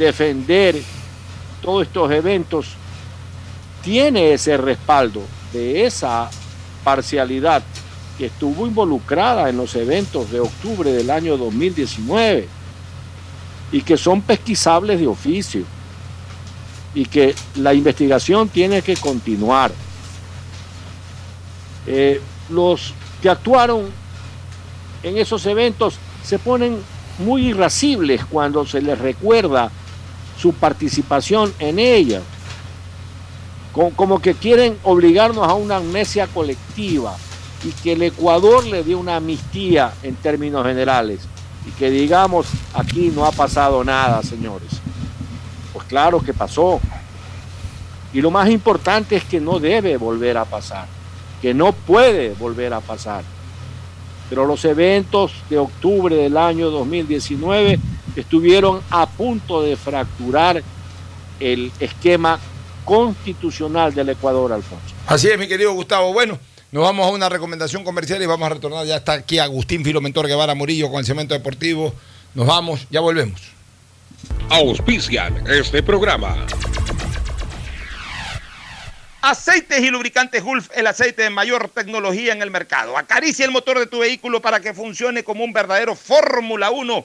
Speaker 5: defender todos estos eventos, tiene ese respaldo de esa parcialidad que estuvo involucrada en los eventos de octubre del año 2019 y que son pesquisables de oficio y que la investigación tiene que continuar. Eh, los que actuaron en esos eventos se ponen muy irascibles cuando se les recuerda su participación en ella, como, que quieren obligarnos a una amnesia colectiva y que el Ecuador le dé una amnistía en términos generales y que digamos aquí no ha pasado nada, señores. Pues claro que pasó. Y lo más importante es que no debe volver a pasar, que no puede volver a pasar. Pero los eventos de octubre del año 2019 estuvieron a punto de fracturar el esquema constitucional del Ecuador, Alfonso.
Speaker 3: Así es, mi querido Gustavo. Bueno, nos vamos a una recomendación comercial y vamos a retornar. Ya está aquí Agustín Filomentor Guevara Murillo con el cemento deportivo. Nos vamos, ya volvemos.
Speaker 13: Auspician este programa.
Speaker 1: Aceites y lubricantes Gulf, el aceite de mayor tecnología en el mercado. Acaricia el motor de tu vehículo para que funcione como un verdadero Fórmula 1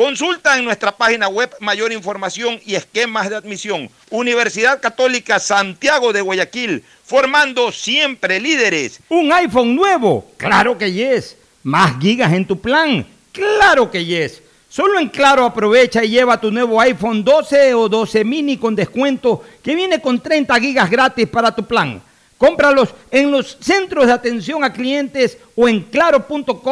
Speaker 1: Consulta en nuestra página web mayor información y esquemas de admisión. Universidad Católica Santiago de Guayaquil, formando siempre líderes. ¿Un iPhone nuevo? Claro que yes. ¿Más gigas en tu plan? Claro que yes. Solo en Claro aprovecha y lleva tu nuevo iPhone 12 o 12 mini con descuento que viene con 30 gigas gratis para tu plan. Cómpralos en los centros de atención a clientes o en claro.com.es.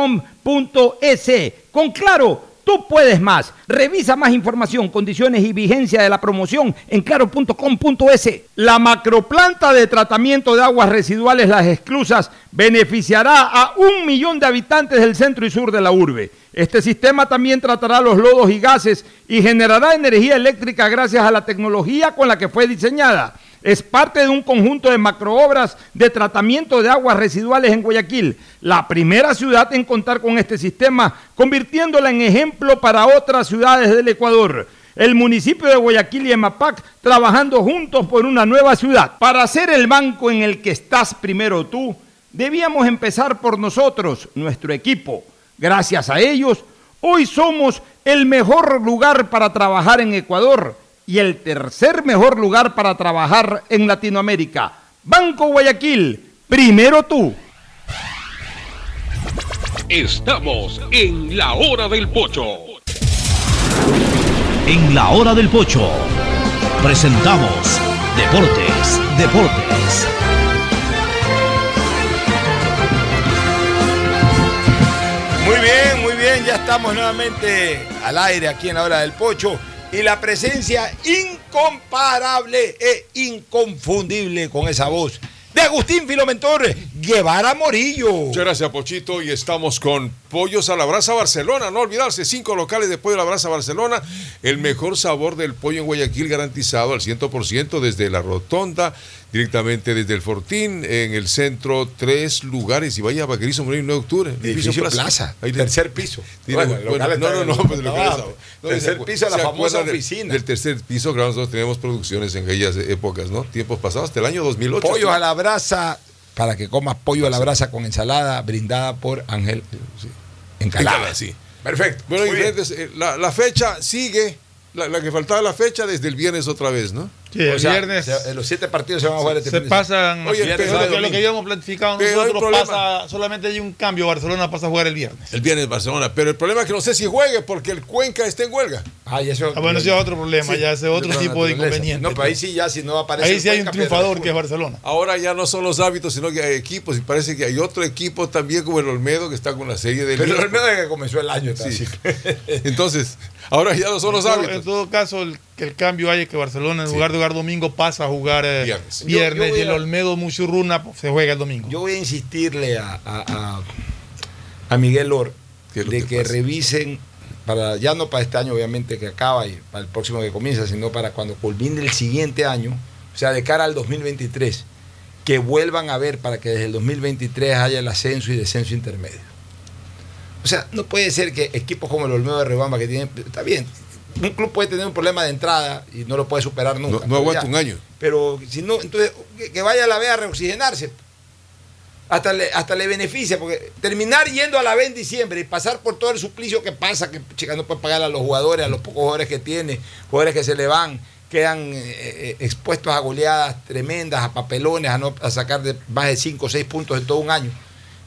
Speaker 1: Con Claro, tú puedes más. Revisa más información, condiciones y vigencia de la promoción en claro.com.es. La macroplanta de tratamiento de aguas residuales Las Exclusas beneficiará a un millón de habitantes del centro y sur de la urbe. Este sistema también tratará los lodos y gases y generará energía eléctrica gracias a la tecnología con la que fue diseñada es parte de un conjunto de macroobras de tratamiento de aguas residuales en Guayaquil, la primera ciudad en contar con este sistema, convirtiéndola en ejemplo para otras ciudades del Ecuador. El municipio de Guayaquil y Emapac trabajando juntos por una nueva ciudad. Para ser el banco en el que estás primero tú, debíamos empezar por nosotros, nuestro equipo. Gracias a ellos, hoy somos el mejor lugar para trabajar en Ecuador y el tercer mejor lugar para trabajar en Latinoamérica. Banco Guayaquil, primero tú.
Speaker 14: Estamos en la hora del pocho.
Speaker 7: En la hora del pocho presentamos Deportes, Deportes.
Speaker 3: Muy bien, muy bien, ya estamos nuevamente al aire aquí en la hora del pocho y la presencia incomparable e inconfundible con esa voz de Agustín Filomentor Guevara Morillo.
Speaker 15: Muchas gracias, Pochito. Y estamos con Pollos a la Brasa Barcelona. No olvidarse, cinco locales de Pollo a la Brasa Barcelona. El mejor sabor del pollo en Guayaquil garantizado al 100% desde la rotonda, directamente desde el Fortín, en el centro, tres lugares. Y vaya a Vaquerizo Moreno 9 de octubre.
Speaker 3: Edificio Plaza,
Speaker 15: Ahí
Speaker 3: tercer piso. Bueno,
Speaker 15: bueno, no, no, no, pues lo que
Speaker 3: no, tercer
Speaker 15: ¿se acu-
Speaker 3: piso la famosa
Speaker 15: del-
Speaker 3: oficina.
Speaker 15: Del tercer piso, claro, nosotros tenemos producciones en aquellas épocas, ¿no? Tiempos pasados, hasta el año 2008.
Speaker 3: Pollo a la brasa, para que comas pollo a la brasa con ensalada, brindada por Ángel Encalada.
Speaker 15: Encalada, sí.
Speaker 3: Perfecto.
Speaker 15: Bueno, eh, la, la fecha sigue, la, la que faltaba la fecha desde el viernes otra vez, ¿no?
Speaker 4: Sí, el
Speaker 3: O sea,
Speaker 4: viernes
Speaker 3: se- los siete partidos se van a jugar este
Speaker 4: se pasan.
Speaker 15: Oye,
Speaker 4: Oye,
Speaker 15: pero-
Speaker 4: lo, que, habíamos planificado
Speaker 15: Pero
Speaker 4: nosotros pasa, solamente hay un cambio. Barcelona pasa a jugar el viernes.
Speaker 15: El viernes Barcelona, pero el problema es que no sé si juegue porque el Cuenca está en huelga.
Speaker 3: Ah, y eso,
Speaker 4: Ah, bueno, ese es otro problema,
Speaker 3: Sí,
Speaker 4: ya ese es otro
Speaker 3: de
Speaker 4: tipo de inconveniente.
Speaker 3: No, pero ahí sí ya si no aparece.
Speaker 4: Ahí
Speaker 3: el
Speaker 4: sí hay un
Speaker 3: Cuenca,
Speaker 4: triunfador
Speaker 3: el
Speaker 4: que es. Barcelona.
Speaker 15: Ahora ya no son los hábitos, sino que hay equipos y parece que hay otro equipo también como el Olmedo que está con la serie de
Speaker 3: Pero el de que comenzó el año.
Speaker 15: Sí. (laughs) Entonces, ahora ya no son los hábitos.
Speaker 4: En todo caso, el, que el cambio haya que Barcelona en
Speaker 15: Sí.
Speaker 4: lugar de jugar domingo pasa a jugar eh,
Speaker 15: Viernes.
Speaker 4: viernes,
Speaker 3: Yo- yo voy
Speaker 4: y el
Speaker 3: a-
Speaker 4: Olmedo Muchurruna pues, se juega el domingo.
Speaker 3: Yo voy a insistirle a, a, a- a Miguel Or
Speaker 15: ¿Qué es lo
Speaker 3: de
Speaker 15: que
Speaker 3: que,
Speaker 15: pasa?
Speaker 3: revisen, para, ya no para este año obviamente que acaba y para el próximo que comienza, sino para cuando culmine el siguiente año, o sea, de cara al 2023, que vuelvan a ver para que desde el 2023 haya el ascenso y descenso intermedio. O sea, no puede ser que equipos como el Olmedo de Rebamba, que tienen, está bien, un club puede tener un problema de entrada y no lo puede superar nunca.
Speaker 15: No, aguanta
Speaker 3: ya.
Speaker 15: un año.
Speaker 3: Pero si no, entonces que, que vaya a la B a reoxigenarse. Hasta le, hasta le beneficia, porque terminar yendo a la B en diciembre y pasar por todo el suplicio que pasa, que chica no puede pagar a los jugadores, a los pocos jugadores que tiene, jugadores que se le van, quedan eh, eh, expuestos a goleadas tremendas, a papelones, a, no, a sacar de más de 5 o 6 puntos en todo un año.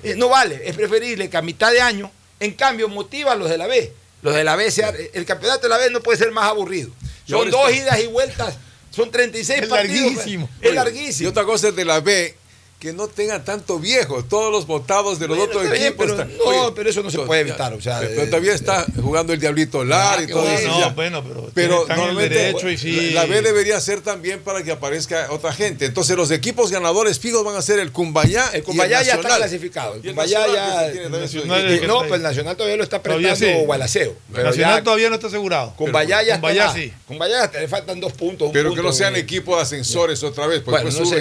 Speaker 3: Eh, no vale, es preferible que a mitad de año, en cambio, motiva a los de la B. Los de la B, el campeonato de la B no puede ser más aburrido. Son dos idas y vueltas, son 36
Speaker 4: Es
Speaker 3: partidos.
Speaker 4: larguísimo.
Speaker 3: Es
Speaker 15: Oye,
Speaker 3: larguísimo.
Speaker 15: Y otra cosa es de la B, que no tengan tanto viejo. Todos los votados de los
Speaker 3: Bueno,
Speaker 15: otros equipos.
Speaker 3: pero-
Speaker 15: están-
Speaker 3: no, pero eso no se
Speaker 15: to-
Speaker 3: puede evitar, o sea,
Speaker 15: pero
Speaker 3: eh,
Speaker 15: todavía está jugando el Diablito Lar
Speaker 3: Ah,
Speaker 15: y
Speaker 3: qué
Speaker 15: todo
Speaker 3: bueno.
Speaker 15: eso.
Speaker 4: no,
Speaker 15: ya.
Speaker 4: bueno, pero,
Speaker 15: Pero
Speaker 4: el
Speaker 15: normalmente
Speaker 4: derecho y sí.
Speaker 15: la, la B debería ser también para que aparezca otra gente. Entonces los equipos ganadores fijos van a ser el Cumbayá.
Speaker 3: El
Speaker 15: y
Speaker 3: Cumbayá ya está clasificado. El
Speaker 15: Y el
Speaker 3: Cumbayá ya.
Speaker 4: Nacional
Speaker 3: y-
Speaker 4: el
Speaker 3: no,
Speaker 4: está
Speaker 3: pues el Nacional todavía lo está apretando
Speaker 4: sí.
Speaker 3: Gualaceo. Pero
Speaker 4: Nacional
Speaker 3: ya.
Speaker 4: todavía no está asegurado.
Speaker 3: Cumbayá ya
Speaker 4: Cumbayá
Speaker 3: está.
Speaker 4: sí.
Speaker 3: Cumbayá le faltan dos puntos. un
Speaker 15: Pero que no sean equipos de ascensores otra vez.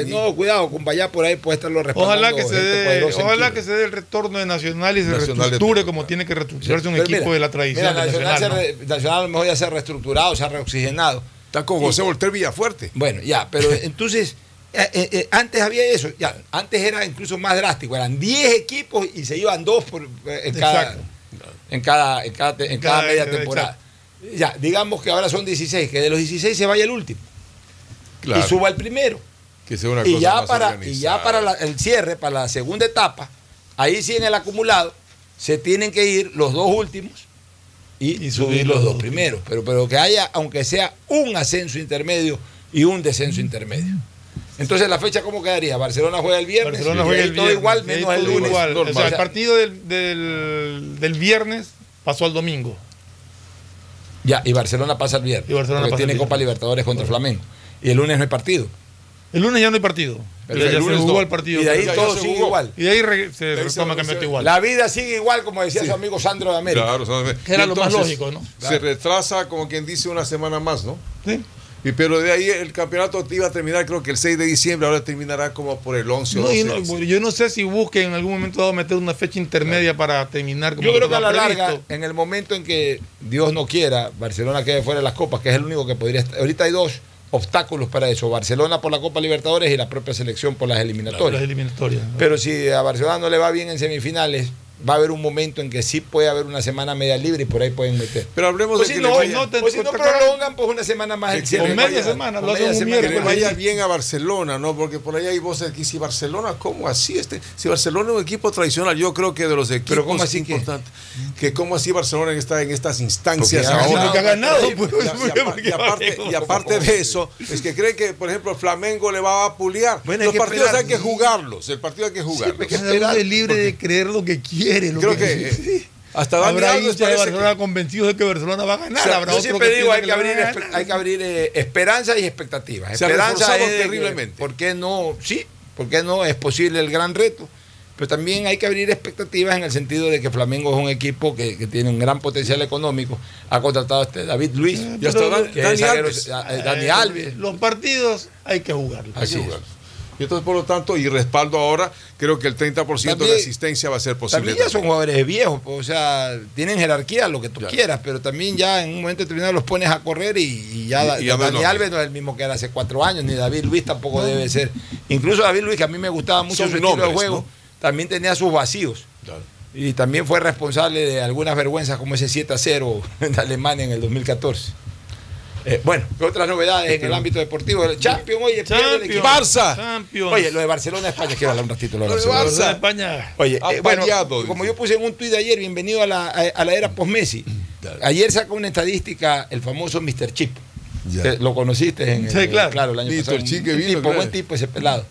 Speaker 3: no
Speaker 15: y-
Speaker 3: cuidado, Cumbayá por ahí puede estarlo respaldando.
Speaker 4: Ojalá que se dé, ojalá que se dé el retorno de Nacional y se
Speaker 15: Nacional
Speaker 4: reestructure como tiene que reestructurarse un
Speaker 3: Pero
Speaker 4: equipo
Speaker 3: mira,
Speaker 4: de la tradición
Speaker 3: mira, Nacional,
Speaker 4: Nacional.
Speaker 3: se
Speaker 4: ¿no?
Speaker 3: re- Nacional a lo mejor ya se ha reestructurado, se ha reoxigenado.
Speaker 15: Está con José Volter Villafuerte.
Speaker 3: Bueno, ya, pero (laughs) entonces, eh, eh, eh, antes había eso, ya, antes era incluso más drástico, eran 10 equipos y se iban dos por, eh, en, cada, en cada, en cada, en cada
Speaker 4: Cada-
Speaker 3: media
Speaker 4: exacto.
Speaker 3: temporada. Ya, digamos que ahora son 16, que de los 16 se vaya el último.
Speaker 15: Claro.
Speaker 3: Y suba el primero.
Speaker 15: Que sea una
Speaker 3: y,
Speaker 15: cosa
Speaker 3: ya
Speaker 15: más
Speaker 3: para, y ya para la- el cierre, para la segunda etapa, ahí sí en el acumulado se tienen que ir los dos últimos y, subir los dos primeros. Pero, pero que haya, aunque sea un ascenso intermedio y un descenso intermedio. Entonces la fecha cómo quedaría? Barcelona juega el viernes,
Speaker 4: Barcelona
Speaker 3: y
Speaker 4: juega el
Speaker 3: todo
Speaker 4: viernes,
Speaker 3: igual menos el lunes.
Speaker 4: igual. O sea, el partido del, del- del viernes pasó al domingo.
Speaker 3: Ya, y Barcelona pasa el viernes.
Speaker 4: Y Barcelona
Speaker 3: porque
Speaker 4: pasa el
Speaker 3: tiene
Speaker 4: viernes.
Speaker 3: Copa Libertadores contra Flamengo. Y el lunes no hay partido.
Speaker 4: El lunes ya no hay partido.
Speaker 3: Pero
Speaker 4: ya
Speaker 3: el
Speaker 4: ya se
Speaker 3: lunes
Speaker 4: jugó
Speaker 3: no.
Speaker 4: el partido.
Speaker 3: Y de ahí
Speaker 4: Ya-
Speaker 3: todo
Speaker 4: se
Speaker 3: sigue
Speaker 4: jugó.
Speaker 3: igual.
Speaker 4: Y de ahí re- se
Speaker 3: De ahí se
Speaker 4: retoma campeonato igual.
Speaker 3: La vida sigue igual, como decía su amigo Sandro de América.
Speaker 15: Claro, son-
Speaker 4: Que era lo más lógico, ¿no?
Speaker 15: Se retrasa, como quien dice, una semana más, ¿no?
Speaker 4: Sí.
Speaker 15: Y pero de ahí el campeonato iba a terminar, creo que el 6 de diciembre, ahora terminará como por el 11 o
Speaker 4: No,
Speaker 15: 12.
Speaker 4: y no, yo no sé si busquen en algún momento dado meter una fecha intermedia para terminar como
Speaker 3: Yo creo que a la
Speaker 4: previsto.
Speaker 3: larga, en el momento en que Dios no quiera, Barcelona quede fuera de las copas, que es el único que podría estar. Ahorita hay dos obstáculos para eso: Barcelona por la Copa Libertadores y la propia selección por las eliminatorias.
Speaker 4: Las eliminatorias.
Speaker 3: Pero si a Barcelona no le va bien en semifinales, va a haber un momento en que sí puede haber una semana media libre y por ahí pueden meter.
Speaker 15: Pero hablemos
Speaker 3: Pues
Speaker 15: de
Speaker 3: si
Speaker 15: que
Speaker 3: no,
Speaker 15: vaya-
Speaker 3: no, pues si no prolongan, pues una semana más el cierre.
Speaker 15: Que le
Speaker 3: Vaya-
Speaker 15: vaya-
Speaker 3: o media semana.
Speaker 15: que le vaya bien a Barcelona, ¿no? Porque por ahí hay voces aquí, si Barcelona, ¿cómo así? Este, si Barcelona es un equipo tradicional, yo creo que de los equipos
Speaker 3: Pero ¿cómo así que?
Speaker 15: importantes, que cómo así Barcelona está en estas instancias ahora.
Speaker 4: ha ganado,
Speaker 15: Y, y apar- y aparte, de eso, es que cree que, por ejemplo, el Flamengo le va a puliar.
Speaker 3: Bueno, hay
Speaker 15: los
Speaker 3: que
Speaker 15: partidos hay que jugarlos, el partido hay que jugarlos.
Speaker 4: Es libre de creer lo que quiere. Lo
Speaker 15: Creo
Speaker 4: que,
Speaker 15: que eh, hasta
Speaker 4: Habrá
Speaker 15: Alves
Speaker 4: de Barcelona convencidos de que Barcelona va a ganar.
Speaker 3: O sea,
Speaker 4: Habrá
Speaker 3: yo siempre
Speaker 4: que
Speaker 3: digo, hay que abrir, hay que abrir eh, esperanzas y expectativas.
Speaker 15: Se
Speaker 3: Esperanza es que,
Speaker 15: terriblemente.
Speaker 3: ¿Por qué no? Sí, ¿por qué no? Es posible el gran reto. Pero también hay que abrir expectativas en el sentido de que Flamengo es un equipo que, que tiene un gran potencial económico. Ha contratado a este David Luis.
Speaker 15: Y hasta
Speaker 3: que es
Speaker 15: Dani Alves.
Speaker 3: eh, Dani
Speaker 4: Eh,
Speaker 3: Alves.
Speaker 4: Los partidos hay que jugarlos.
Speaker 15: Hay que jugarlos. Y entonces, por lo tanto, y respaldo ahora, creo que el 30%
Speaker 3: También-
Speaker 15: de asistencia va a ser posible.
Speaker 3: También ya son jugadores viejos, pues, o sea, tienen jerarquía, lo que tú quieras, pero también ya en un momento determinado los pones a correr y, y ya,
Speaker 15: Y- y ya
Speaker 3: Dani Alves no es el mismo que era hace cuatro años, ni David Luis tampoco debe ser. Incluso David Luis, que a mí me gustaba mucho
Speaker 15: Son
Speaker 3: su estilo de
Speaker 15: nombres,
Speaker 3: juego,
Speaker 15: ¿no?
Speaker 3: también tenía sus vacíos.
Speaker 15: Claro.
Speaker 3: Y también fue responsable de algunas vergüenzas como ese 7 a 0 (laughs) en Alemania en el 2014. Eh, bueno, ¿qué otras novedades en el ámbito deportivo? El Champions, oye, pierde el
Speaker 4: Champions,
Speaker 3: equipo.
Speaker 15: Barça.
Speaker 4: Champions.
Speaker 3: Oye, lo de Barcelona España, quiero hablar un ratito de lo de
Speaker 15: Lo de
Speaker 3: Barcelona.
Speaker 15: Barça.
Speaker 4: España.
Speaker 3: Oye, eh, bueno, como yo puse en un tuit de ayer, bienvenido a la, a, a la era post-Messi. Ayer sacó una estadística el famoso Mr. Chip.
Speaker 15: Ya.
Speaker 3: Lo conociste en
Speaker 4: Sí, claro.
Speaker 3: el año
Speaker 15: Mr.
Speaker 3: pasado.
Speaker 15: Chip que
Speaker 3: Un
Speaker 15: vino,
Speaker 3: tipo,
Speaker 15: claro.
Speaker 3: buen tipo ese pelado.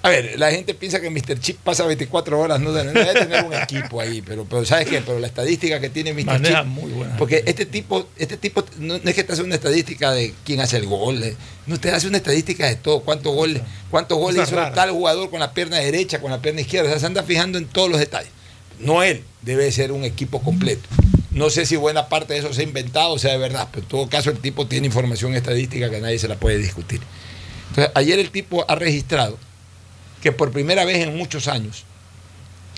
Speaker 3: A ver, la gente piensa que Mr. Chip pasa 24 horas, no, debe tener un equipo ahí, pero, pero ¿sabes qué? Pero la estadística que tiene Mr.
Speaker 4: Maneja
Speaker 3: Chip.
Speaker 4: muy buena.
Speaker 3: Porque este tipo, este tipo no, es que te hace una estadística de quién hace el gol, eh, no te hace una estadística de todo, cuántos goles, cuántos goles hizo
Speaker 4: raras.
Speaker 3: tal jugador con la pierna derecha, con la pierna izquierda, o sea, se anda fijando en todos los detalles. No él, debe ser un equipo completo. No sé si buena parte de eso se ha inventado o sea de verdad, pero en todo caso el tipo tiene información estadística que nadie se la puede discutir. Entonces, ayer el tipo ha registrado que por primera vez en muchos años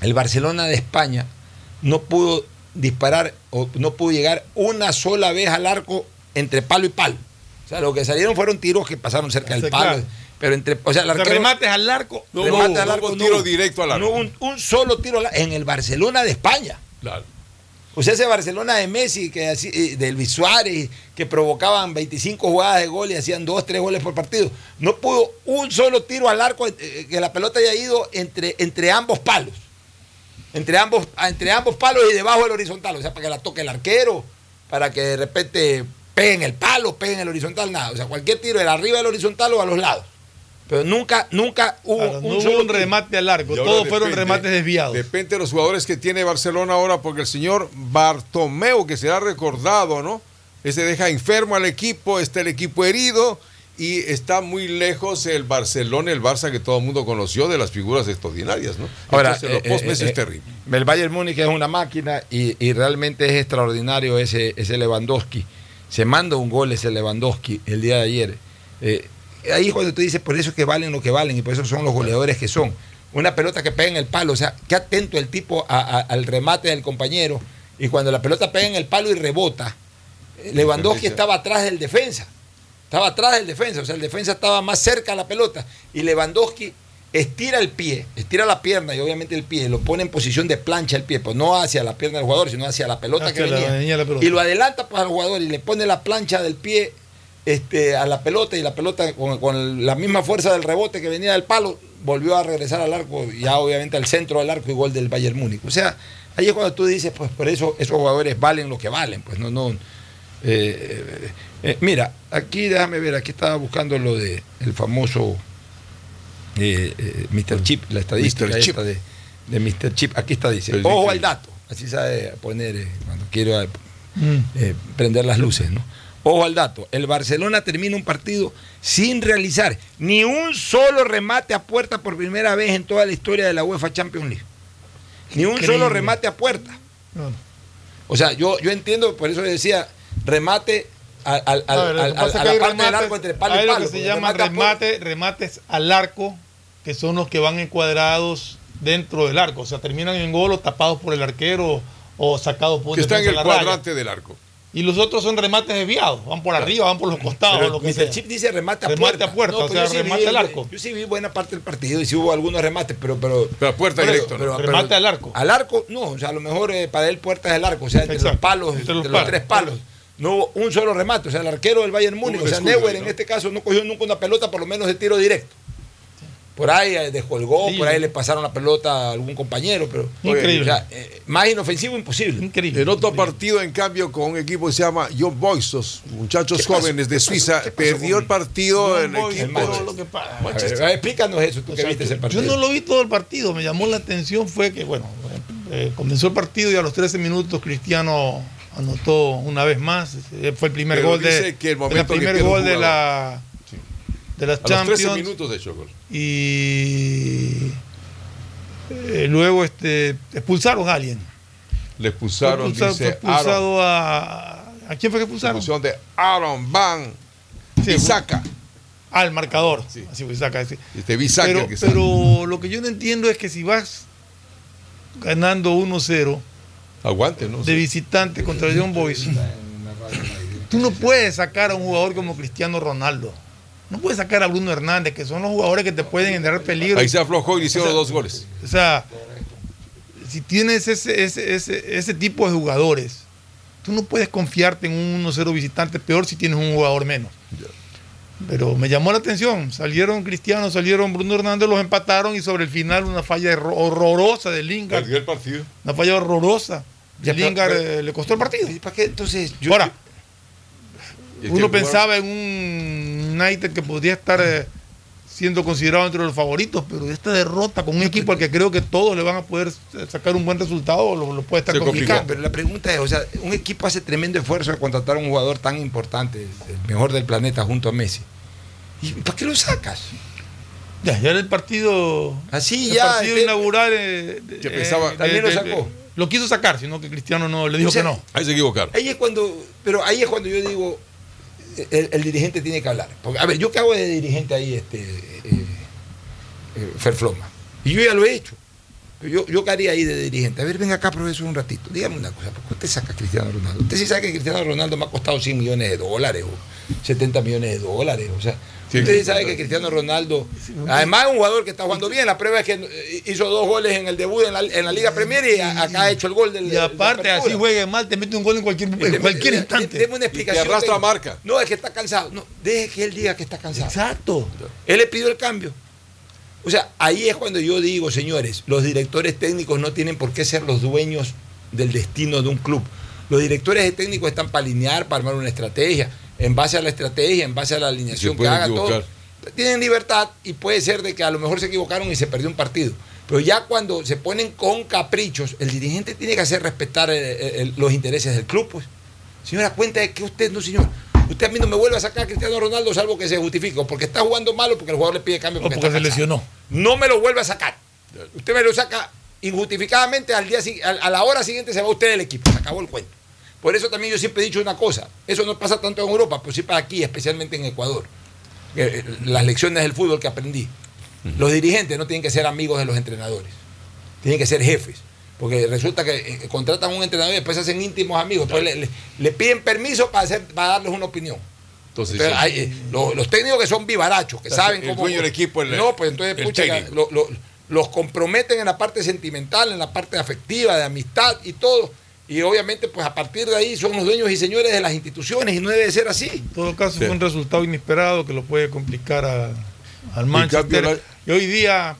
Speaker 3: el Barcelona de España no pudo disparar o no pudo llegar una sola vez al arco entre palo y palo. O sea, lo que salieron fueron tiros que pasaron cerca del palo.
Speaker 4: claro.
Speaker 3: Pero entre, o sea, el arquero-
Speaker 4: remates al arco.
Speaker 15: No
Speaker 3: remate
Speaker 15: hubo-
Speaker 3: al arco, no
Speaker 15: tiro directo al arco.
Speaker 3: No un, un solo tiro en el Barcelona de España.
Speaker 15: Claro.
Speaker 3: Sea, ese Barcelona de Messi, que eh, del Luis Suárez, que provocaban 25 jugadas de gol y hacían 2, 3 goles por partido, no pudo un solo tiro al arco, eh, que la pelota haya ido entre, entre ambos palos. Entre ambos, entre ambos palos y debajo del horizontal. O sea, para que la toque el arquero, para que de repente peguen el palo, peguen el horizontal, nada. O sea, cualquier tiro era arriba del horizontal o a los lados. Pero nunca, nunca hubo
Speaker 4: Claro,
Speaker 3: un
Speaker 4: no hubo
Speaker 3: solo
Speaker 4: un
Speaker 3: tiro.
Speaker 4: remate al arco.
Speaker 15: Y ahora
Speaker 4: Todos fueron
Speaker 15: depende-
Speaker 4: remates desviados.
Speaker 15: Depende de los jugadores que tiene Barcelona ahora, porque el señor Bartomeu, que será recordado, ¿no? Ese deja enfermo al equipo, está el equipo herido y está muy lejos el Barcelona, el Barça que todo el mundo conoció de las figuras extraordinarias, ¿no?
Speaker 3: Ahora,
Speaker 15: Entonces, los
Speaker 3: eh, eh,
Speaker 15: es
Speaker 3: eh,
Speaker 15: terrible.
Speaker 3: El Bayern Múnich es una máquina y, y realmente es extraordinario ese, ese Lewandowski. Se manda un gol ese Lewandowski el día de ayer. Eh, ahí es cuando tú dices, por eso es que valen lo que valen y por eso son los goleadores que son. Una pelota que pega en el palo, o sea, qué atento el tipo a- a- al remate del compañero y cuando la pelota pega en el palo y rebota, eh, Lewandowski estaba atrás del defensa. Estaba atrás del defensa, o sea, el defensa estaba más cerca a la pelota y Lewandowski estira el pie, estira la pierna y obviamente el pie, lo pone en posición de plancha el pie, pues no hacia la pierna del jugador, sino hacia la pelota
Speaker 4: Hacia
Speaker 3: que
Speaker 4: la-
Speaker 3: venía.
Speaker 4: la pelota.
Speaker 3: Y lo adelanta pues, al jugador y le pone la plancha del pie este, a la pelota y la pelota con, con la misma fuerza del rebote que venía del palo volvió a regresar al arco, ya obviamente al centro del arco y gol del Bayern Múnich. O sea, ahí es cuando tú dices, pues por eso esos jugadores valen lo que valen, pues no, no. eh, eh, eh, mira, aquí déjame ver, aquí estaba buscando lo de el famoso eh, Mr. Chip, la estadística
Speaker 15: Mr. Chip.
Speaker 3: esta de, de Mr. Chip, aquí está, dice, ojo al dato, así sabe poner cuando quiero
Speaker 4: Mm.
Speaker 3: prender las luces, ¿no? Ojo al dato, el Barcelona termina un partido sin realizar ni un solo remate a puerta por primera vez en toda la historia de la UEFA Champions League. Ni un
Speaker 4: Increíble.
Speaker 3: solo remate a puerta.
Speaker 4: No.
Speaker 3: O sea, yo, yo entiendo, por eso decía, remate al- al- al-
Speaker 4: A ver, lo
Speaker 3: a la del arco entre palo y
Speaker 4: lo
Speaker 3: palo.
Speaker 4: que se llama
Speaker 3: remate
Speaker 4: remates al arco, que son los que van encuadrados dentro del arco. O sea, terminan en gol o tapados por el arquero o sacados por
Speaker 15: Que está en el
Speaker 4: raya.
Speaker 15: cuadrante del arco.
Speaker 4: Y los otros son remates desviados, van por arriba, van por los costados,
Speaker 3: Pero
Speaker 4: lo que
Speaker 3: Mr.
Speaker 4: sea.
Speaker 3: Chip dice remate a
Speaker 4: Remate
Speaker 3: puerta.
Speaker 4: a puerta, o
Speaker 3: pero
Speaker 4: sea,
Speaker 3: yo sí
Speaker 4: remate
Speaker 3: vi-
Speaker 4: al arco.
Speaker 3: Yo sí vi buena parte del partido y sí hubo algunos remates, pero. Pero,
Speaker 15: Pero a puerta
Speaker 3: pero-
Speaker 15: directo, ¿no?
Speaker 3: pero-
Speaker 4: Remate
Speaker 3: pero-
Speaker 4: al arco.
Speaker 3: Al arco, no, o sea, a lo mejor eh, para él puerta es el arco, o sea, entre los palos,
Speaker 4: entre los
Speaker 3: entre los
Speaker 4: palos.
Speaker 3: tres palos. No hubo un solo remate, o sea, el arquero del Bayern Múnich, o sea, Neuer en
Speaker 15: ¿no?
Speaker 3: este caso no cogió nunca una pelota, por lo menos de tiro directo. Por ahí eh, descolgó,
Speaker 4: Sí.
Speaker 3: por ahí le pasaron la pelota a algún compañero, pero.
Speaker 4: Increíble.
Speaker 3: O sea, eh, más inofensivo imposible.
Speaker 4: Increíble.
Speaker 15: En otro partido, en cambio, con un equipo que se llama Young Boys, los muchachos jóvenes de
Speaker 3: ¿Qué pasó?
Speaker 15: Suiza,
Speaker 3: ¿Qué pasó
Speaker 15: perdió el partido
Speaker 4: Young
Speaker 15: en el
Speaker 4: Boys,
Speaker 15: equipo.
Speaker 4: lo que
Speaker 3: ver, explícanos eso, tú
Speaker 4: O
Speaker 3: que
Speaker 4: sea,
Speaker 3: viste ese
Speaker 4: yo-
Speaker 3: partido.
Speaker 4: Yo no lo vi todo el partido, me llamó la atención fue que, bueno, eh, comenzó el partido y a los 13 minutos Cristiano anotó una vez más, fue el primer
Speaker 15: Pero
Speaker 4: gol de,
Speaker 15: que el momento
Speaker 4: el primer gol de la de las
Speaker 15: A los 13
Speaker 4: Champions
Speaker 15: minutos de hecho gol.
Speaker 4: y eh, luego este expulsaron a alguien.
Speaker 15: Le
Speaker 4: Fue
Speaker 15: expulsaron,
Speaker 4: expulsado,
Speaker 15: dice
Speaker 4: fue
Speaker 15: Aaron.
Speaker 4: expulsado a ¿A quién fue que expulsaron?
Speaker 15: Expulsión de Aaron Van
Speaker 4: Sí,
Speaker 15: Bisaca.
Speaker 4: Al marcador.
Speaker 15: Sí.
Speaker 4: Así sí.
Speaker 15: Este Bisaca
Speaker 4: Pero,
Speaker 15: que saca.
Speaker 4: pero lo que yo no entiendo es que si vas ganando 1-0
Speaker 15: Aguante, ¿no?
Speaker 4: de visitante contra el Young Boys, tú no puedes sacar a un jugador como Cristiano Ronaldo. No puedes sacar a Bruno Hernández, que son los jugadores que te pueden generar peligro.
Speaker 15: Ahí se aflojó y le hicieron
Speaker 4: O sea,
Speaker 15: dos goles.
Speaker 4: O sea, si tienes ese, ese, ese, ese tipo de jugadores, tú no puedes confiarte en un 1-0 visitante, peor si tienes un jugador menos. Pero me llamó la atención, salieron Cristiano, salieron Bruno Hernández, los empataron y sobre el final una falla horror- horrorosa de Lingard,
Speaker 15: Perdió el partido.
Speaker 4: una falla horrorosa.
Speaker 3: Ya,
Speaker 4: De Lingard
Speaker 3: pero-
Speaker 4: eh, le costó el partido.
Speaker 3: ¿Y ¿Para qué entonces? Yo,
Speaker 4: Ahora, uno pensaba en un United que podría estar eh, siendo considerado entre los favoritos, pero esta derrota con un equipo al que creo que todos le van a poder eh, sacar un buen resultado, lo, lo puede estar complicando.
Speaker 3: Pero la pregunta es, o sea, un equipo hace tremendo esfuerzo de contratar a un jugador tan importante, el mejor del planeta junto a Messi. ¿Y para qué lo sacas?
Speaker 4: Ya, ya era el partido,
Speaker 3: Así
Speaker 4: el
Speaker 3: ya.
Speaker 4: partido
Speaker 3: este-
Speaker 4: inaugural. eh,
Speaker 15: Que
Speaker 4: eh,
Speaker 15: pensaba-
Speaker 4: de-
Speaker 3: También lo
Speaker 4: de-
Speaker 3: sacó.
Speaker 4: Lo quiso sacar, sino que Cristiano no le dijo
Speaker 3: O sea,
Speaker 4: que no.
Speaker 15: Ahí se equivocaron.
Speaker 3: Ahí es cuando, pero ahí es cuando yo digo, el, el dirigente tiene que hablar. Porque, a ver, yo que hago de dirigente ahí, este, eh, eh, Ferfloma. Y yo ya lo he hecho. Yo, yo haría ahí de dirigente. A ver, venga acá, profesor, un ratito. Dígame una cosa, ¿por qué usted saca a Cristiano Ronaldo? Usted sí sabe que Cristiano Ronaldo me ha costado 100 millones de dólares o 70 millones de dólares. O sea,
Speaker 15: Sí,
Speaker 3: usted sí sabe que Cristiano Ronaldo, además es un jugador que está jugando bien. La prueba es que eh, hizo dos goles en el debut en la, en la Liga Premier y acá ha hecho el gol del
Speaker 4: Y aparte, así juegue mal, te mete un gol en cualquier, en cualquier instante.
Speaker 3: Deme una explicación.
Speaker 15: Y arrastra marca.
Speaker 3: No, es que está cansado. No, deje que él diga que está cansado.
Speaker 4: Exacto.
Speaker 3: Él le pidió el cambio. O sea, ahí es cuando yo digo, señores, los directores técnicos no tienen por qué ser los dueños del destino de un club. Los directores técnicos están para alinear, para armar una estrategia. En base a la estrategia, en base a la alineación que haga todo. Tienen libertad y puede ser de que a lo mejor se equivocaron y se perdió un partido. Pero ya cuando se ponen con caprichos, el dirigente tiene que hacer respetar eh, eh, los intereses del club. Pues. Señora, cuenta de que usted no, señor. Usted a mí no me vuelve a sacar a Cristiano Ronaldo salvo que se justifique, o porque está jugando malo, porque el jugador le pide cambio.
Speaker 4: O
Speaker 3: Porque,
Speaker 4: porque
Speaker 3: está
Speaker 4: se lesionó.
Speaker 3: No me lo vuelve a sacar. Usted me lo saca injustificadamente, al día, a la hora siguiente se va usted del equipo. Se acabó el cuento. Por eso también yo siempre he dicho una cosa. Eso no pasa tanto en Europa, pero sí para aquí, especialmente en Ecuador. Eh, eh, Las lecciones del fútbol que aprendí. Los dirigentes no tienen que ser amigos de los entrenadores. Tienen que ser jefes. Porque resulta que eh, contratan a un entrenador y después se hacen íntimos amigos. Después le, le- le piden permiso para, hacer, para darles una opinión.
Speaker 15: Entonces,
Speaker 3: Entonces,
Speaker 15: sí.
Speaker 3: hay, eh, lo- los técnicos que son vivarachos, que
Speaker 15: O sea,
Speaker 3: saben
Speaker 15: el
Speaker 3: cómo.
Speaker 15: dueño del equipo, el-
Speaker 3: no, pues entonces,
Speaker 15: el
Speaker 3: pucha,
Speaker 15: técnico.
Speaker 3: lo- lo- los comprometen en la parte sentimental, en la parte afectiva, de amistad y todo. Y obviamente, pues a partir de ahí son los dueños y señores de las instituciones y no debe ser así.
Speaker 4: En todo caso,
Speaker 3: Sí.
Speaker 4: fue un resultado inesperado que lo puede complicar a- al Manchester. Y hoy día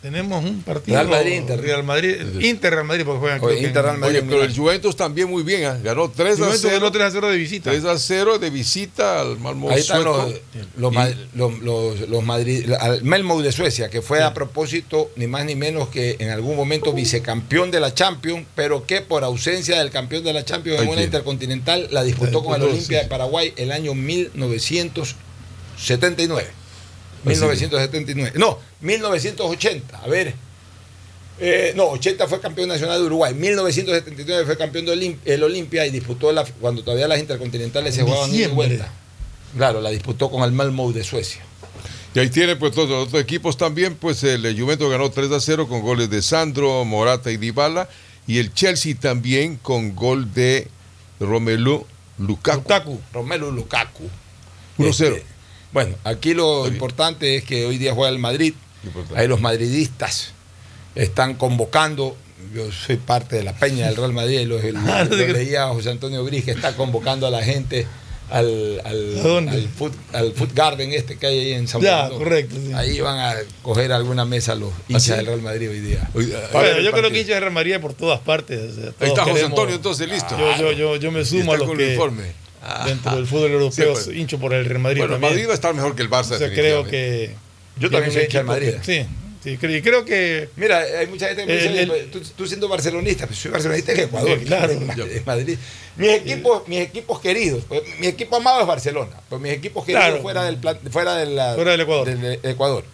Speaker 4: tenemos un partido.
Speaker 3: Real Madrid, Inter.
Speaker 4: Real Madrid, Inter, Real Madrid, porque juegan.
Speaker 3: Oye, Inter, Real Madrid.
Speaker 15: Oye, pero el Juventus también muy bien, ¿ah? ganó 3 a
Speaker 4: Juventus
Speaker 15: 0.
Speaker 4: ganó 3 a 0 de visita.
Speaker 15: 3 a 0 de visita al Malmo
Speaker 3: Ahí están los, los, los, los- los Madrid, al Melmo de Suecia, que fue a propósito ni más ni menos que en algún momento vicecampeón de la Champions, pero que por ausencia del campeón de la Champions en una intercontinental la disputó con el Olimpia
Speaker 4: sí.
Speaker 3: de Paraguay el año 1979.
Speaker 15: Así que-
Speaker 3: 1979. No, 1980. A ver. Eh, no, 80 fue campeón nacional de Uruguay. 1979 fue campeón del Olim- el Olimpia y disputó la, cuando todavía las intercontinentales se jugaban
Speaker 4: diciembre.
Speaker 3: vuelta. Claro, la disputó con el Malmö de Suecia.
Speaker 15: Y ahí tiene pues todos los otros equipos también, pues el Juventus ganó 3 a 0 con goles de Sandro, Morata y Dybala y el Chelsea también con gol de Romelu Lukaku.
Speaker 4: Lukaku.
Speaker 3: Romelu Lukaku.
Speaker 15: 1-0.
Speaker 3: Este, bueno, aquí lo importante es que hoy día juega el Madrid. Ahí los madridistas están convocando. Yo soy parte de la peña del Real Madrid y los, (laughs)
Speaker 4: Ah, no
Speaker 3: lo
Speaker 4: te creo.
Speaker 3: leía a José Antonio Gris que está convocando a la gente al, al, al food, al food garden este que hay ahí en San
Speaker 4: Ya,
Speaker 3: Fernando.
Speaker 4: correcto, sí.
Speaker 3: Ahí van a coger alguna mesa los hinchas
Speaker 15: sí?
Speaker 3: del Real Madrid hoy día.
Speaker 15: Hoy-
Speaker 4: Bueno, yo creo que hincha de Real Madrid por todas partes. o sea,
Speaker 15: Ahí está José Antonio, entonces listo.
Speaker 4: Yo, yo, yo, yo me sumo a los que. Dentro del fútbol europeo
Speaker 15: Sí, pues.
Speaker 4: hincho por el Real Madrid
Speaker 15: Bueno,
Speaker 4: también.
Speaker 15: Madrid va a estar mejor que el Barça.
Speaker 4: O sea, creo que.
Speaker 3: Yo también soy hincha del Madrid.
Speaker 4: que- Sí, sí, creo, y creo que.
Speaker 3: Mira, hay mucha gente que me dice,
Speaker 4: El-
Speaker 3: "Oye,
Speaker 4: el-
Speaker 3: pues, tú, tú siendo barcelonista, pues soy barcelonista en Ecuador,
Speaker 4: Sí, (laughs) claro.
Speaker 3: en Madrid. en Madrid. Mis equipos, mis equipos queridos, pues, mi equipo amado es Barcelona, pues mis equipos queridos
Speaker 4: Claro.
Speaker 3: fuera del plan- fuera, de la-
Speaker 4: Fuera del Ecuador.
Speaker 3: del Ecuador.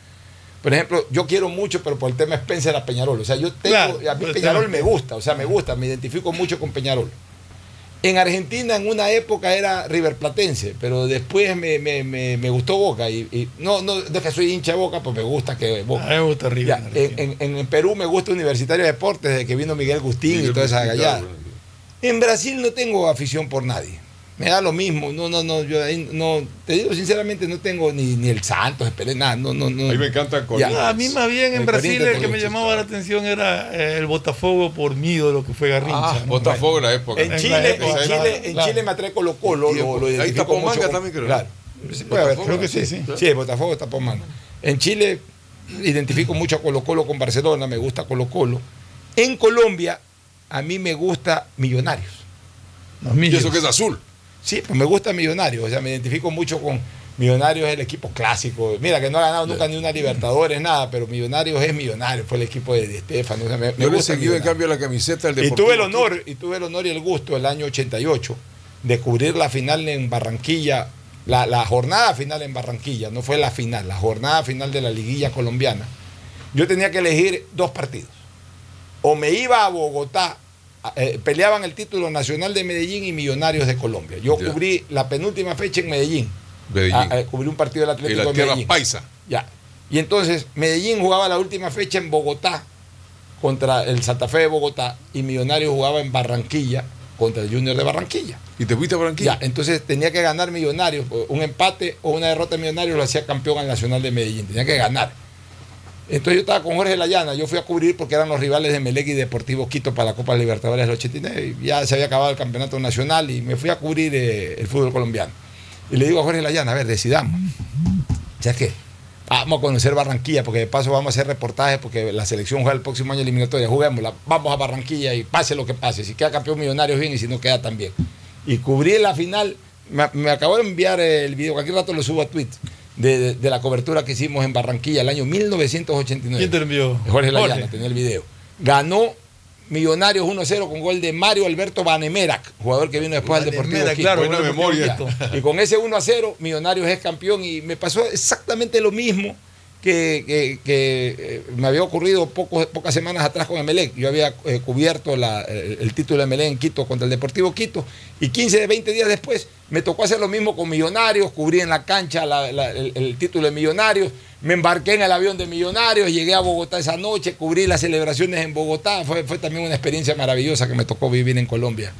Speaker 3: Por ejemplo, yo quiero mucho, pero por el tema Spencer a Peñarol. O sea, yo tengo,
Speaker 4: Claro,
Speaker 3: a mí
Speaker 4: el
Speaker 3: Peñarol me gusta, o sea, me gusta, me identifico mucho con Peñarol. En Argentina en una época era River Platense, pero después me, me- me- me gustó Boca. Y, y no, no, de que soy hincha de Boca, pues me gusta que Boca.
Speaker 4: A mí me gusta River.
Speaker 3: Ya, en, en- en Perú me gusta Universitario de Deportes desde que vino Miguel Gustín
Speaker 15: Miguel
Speaker 3: y toda esa gallada. En Brasil no tengo afición por nadie. Me da lo mismo. No, no, no. Yo ahí no. Te digo sinceramente, no tengo ni, ni el Santos, esperé nada. No, no, no.
Speaker 15: A mí me encanta
Speaker 3: Ya.
Speaker 15: Corinthians.
Speaker 4: a mí más bien en
Speaker 3: El
Speaker 4: Brasil el que me llamaba la atención era eh, el Botafogo por mi ídolo que fue Garrincha.
Speaker 15: Ah,
Speaker 4: ¿no?
Speaker 15: Botafogo en la época.
Speaker 3: En
Speaker 4: En
Speaker 3: Chile, en Chile, en me atrae Colo Colo. Lo, lo
Speaker 15: ahí
Speaker 3: identifico
Speaker 15: tapó
Speaker 3: mucho
Speaker 15: manga
Speaker 3: con-
Speaker 15: también, creo.
Speaker 3: Claro. Sí, puede haber,
Speaker 4: Creo que sí, sí.
Speaker 3: Sí, Botafogo tapó manga. En Chile identifico mucho a Colo Colo con Barcelona, me gusta Colo Colo. En Colombia, a mí me gusta Millonarios.
Speaker 4: Los
Speaker 15: Y eso que es azul.
Speaker 3: Sí, pues me gusta Millonarios, o sea, me identifico mucho con Millonarios, es el equipo clásico. Mira, que no ha ganado nunca ni una Libertadores, nada, pero Millonarios es Millonarios, fue el equipo de Di Stéfano. o sea, me, me
Speaker 15: Yo le seguido en cambio la camiseta del
Speaker 3: Y
Speaker 15: Deportivo.
Speaker 3: tuve el honor, y tuve el honor y el gusto el año 88 de cubrir la final en Barranquilla, la, la jornada final en Barranquilla, no fue la final, la jornada final de la liguilla colombiana. Yo tenía que elegir dos partidos. O me iba a Bogotá, eh, peleaban el título nacional de Medellín y Millonarios de Colombia. Yo
Speaker 15: Ya.
Speaker 3: cubrí la penúltima fecha en Medellín.
Speaker 15: Medellín.
Speaker 3: Ah, eh, cubrí un partido del Atlético
Speaker 15: la
Speaker 3: de Medellín.
Speaker 15: paisa.
Speaker 3: Ya. Y entonces Medellín jugaba la última fecha en Bogotá contra el Santa Fe de Bogotá y Millonarios jugaba en Barranquilla contra el Junior de Barranquilla.
Speaker 15: ¿Y te fuiste a Barranquilla?
Speaker 3: Ya, entonces tenía que ganar Millonarios. Un empate o una derrota de Millonarios lo hacía campeón al Nacional de Medellín. Tenía que ganar. Entonces yo estaba con Jorge Layana, yo fui a cubrir porque eran los rivales de Melec y Deportivo Quito para la Copa Libertadores del 89. y Ya se había acabado el campeonato nacional y me fui a cubrir eh, el fútbol colombiano. Y le digo a Jorge Layana, a ver, decidamos. ¿Sabes qué? Vamos a conocer Barranquilla, porque de paso vamos a hacer reportajes, porque la selección juega el próximo año eliminatoria. Juguémosla, vamos a Barranquilla y pase lo que pase. Si queda campeón millonario, bien, y si no queda también. Y cubrí la final. Me, me acabo de enviar el video, cualquier rato lo subo a tweet, de, de- la cobertura que hicimos en Barranquilla el año 1989.
Speaker 4: ¿Quién te envió?
Speaker 3: Jorge Layana,
Speaker 4: Jorge.
Speaker 3: tenía el video. Ganó Millonarios 1-0 con gol de Mario Alberto Banemerac, jugador que vino después del Deportivo Quito.
Speaker 4: claro,
Speaker 15: Buena memoria.
Speaker 4: Quito.
Speaker 3: Y con ese 1 a 0, Millonarios es campeón y me pasó exactamente lo mismo que, que- que, eh, me había ocurrido pocas semanas atrás con Emelec. Yo había eh, cubierto la- el, título de Emelec en Quito contra el Deportivo Quito. Y 15 de 20 días después me tocó hacer lo mismo con Millonarios, cubrí en la cancha el, título de Millonarios, me embarqué en el avión de Millonarios, llegué a Bogotá esa noche, cubrí las celebraciones en Bogotá, fue, fue también una experiencia maravillosa que me tocó vivir en Colombia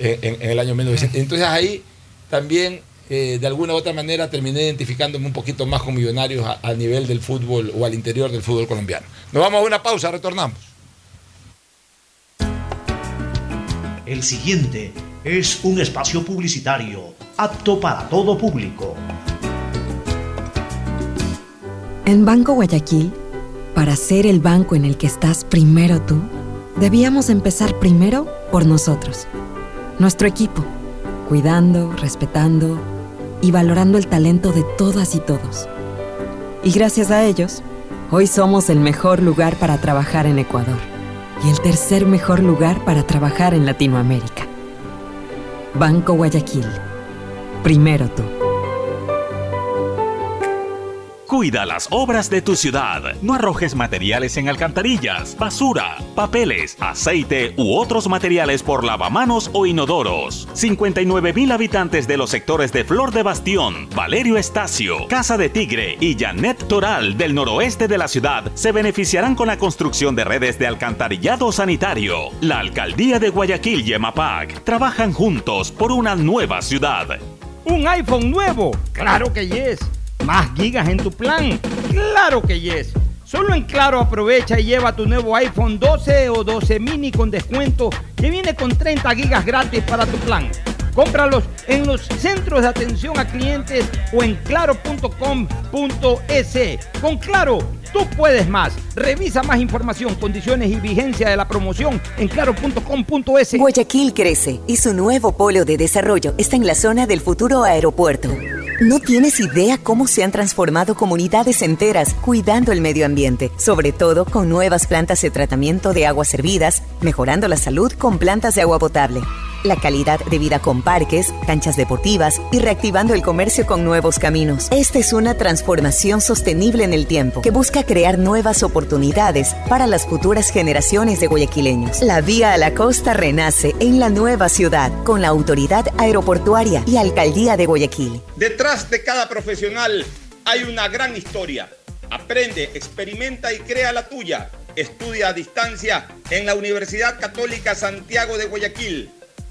Speaker 3: en- en el año 1900. Entonces ahí también eh, de alguna u otra manera terminé identificándome un poquito más con Millonarios a, a nivel del fútbol o al interior del fútbol colombiano. Nos vamos a una pausa, retornamos.
Speaker 7: El siguiente es un espacio publicitario apto para todo público.
Speaker 8: En Banco Guayaquil, para ser el banco en el que estás primero tú, debíamos empezar primero por nosotros, nuestro equipo, cuidando, respetando y valorando el talento de todas y todos. Y gracias a ellos, hoy somos el mejor lugar para trabajar en Ecuador y el tercer mejor lugar para trabajar en Latinoamérica. Banco Guayaquil. Primero tú.
Speaker 9: Cuida las obras de tu ciudad. No arrojes materiales en alcantarillas, basura, papeles, aceite u otros materiales por lavamanos o inodoros. 59 mil habitantes de los sectores de Flor de Bastión, Valerio Estacio, Casa de Tigre y Janet Toral del noroeste de la ciudad se beneficiarán con la construcción de redes de alcantarillado sanitario. La alcaldía de Guayaquil y EMAPAC trabajan juntos por una nueva ciudad.
Speaker 1: ¿Un iPhone nuevo? Claro que yes. ¿Más gigas en tu plan? Claro que yes. Solo en Claro aprovecha y lleva tu nuevo iPhone 12 o 12 mini con descuento que viene con 30 gigas gratis para tu plan. Cómpralos en los centros de atención a clientes o en claro.com.es. Con Claro, tú puedes más. Revisa más información, condiciones y vigencia de la promoción en claro.com.es.
Speaker 10: Guayaquil crece y su nuevo polo de desarrollo está en la zona del futuro aeropuerto. No tienes idea cómo se han transformado comunidades enteras cuidando el medio ambiente, sobre todo con nuevas plantas de tratamiento de aguas servidas, mejorando la salud con plantas de agua potable, la calidad de vida con parques, canchas deportivas y reactivando el comercio con nuevos caminos. Esta es una transformación sostenible en el tiempo que busca crear nuevas oportunidades para las futuras generaciones de guayaquileños. La vía a la costa renace en la nueva ciudad con la autoridad aeroportuaria y alcaldía de Guayaquil.
Speaker 16: Detrás de cada profesional hay una gran historia. Aprende, experimenta y crea la tuya. Estudia a distancia en la Universidad Católica Santiago de Guayaquil.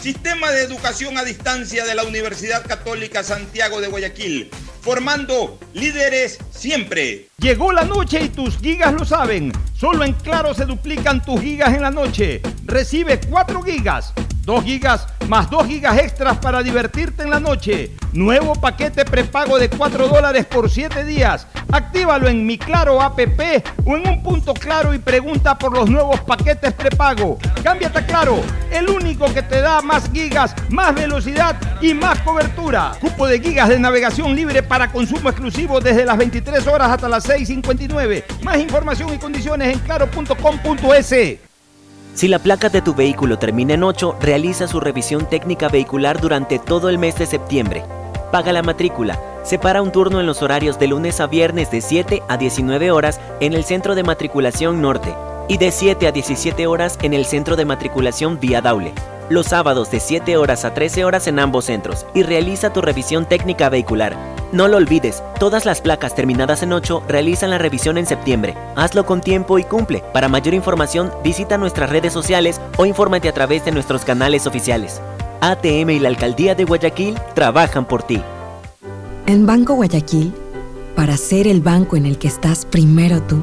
Speaker 16: Sistema de educación a distancia de la Universidad Católica Santiago de Guayaquil, formando líderes siempre.
Speaker 1: Llegó la noche y tus gigas lo saben. Solo en Claro se duplican tus gigas en la noche. Recibe 4 gigas, 2 gigas más 2 gigas extras para divertirte en la noche. Nuevo paquete prepago de 4 dólares por 7 días. Actívalo en mi Claro app o en un punto claro y pregunta por los nuevos paquetes prepago. Cámbiate a Claro, el único que te da más gigas, más velocidad y más cobertura. Cupo de gigas de navegación libre para consumo exclusivo desde las 23 horas hasta las 6.59. Más información y condiciones en claro.com.es.
Speaker 11: Si la placa de tu vehículo termina en 8, realiza su revisión técnica vehicular durante todo el mes de septiembre. Paga la matrícula. Separa un turno en los horarios de lunes a viernes de 7 a 19 horas en el Centro de Matriculación Norte y de 7 a 17 horas en el Centro de Matriculación Vía Daule. Los sábados de 7 horas a 13 horas en ambos centros y realiza tu revisión técnica vehicular. No lo olvides, todas las placas terminadas en 8 realizan la revisión en septiembre. Hazlo con tiempo y cumple. Para mayor información, visita nuestras redes sociales o infórmate a través de nuestros canales oficiales. ATM y la Alcaldía de Guayaquil trabajan por ti.
Speaker 8: En Banco Guayaquil, para ser el banco en el que estás primero tú,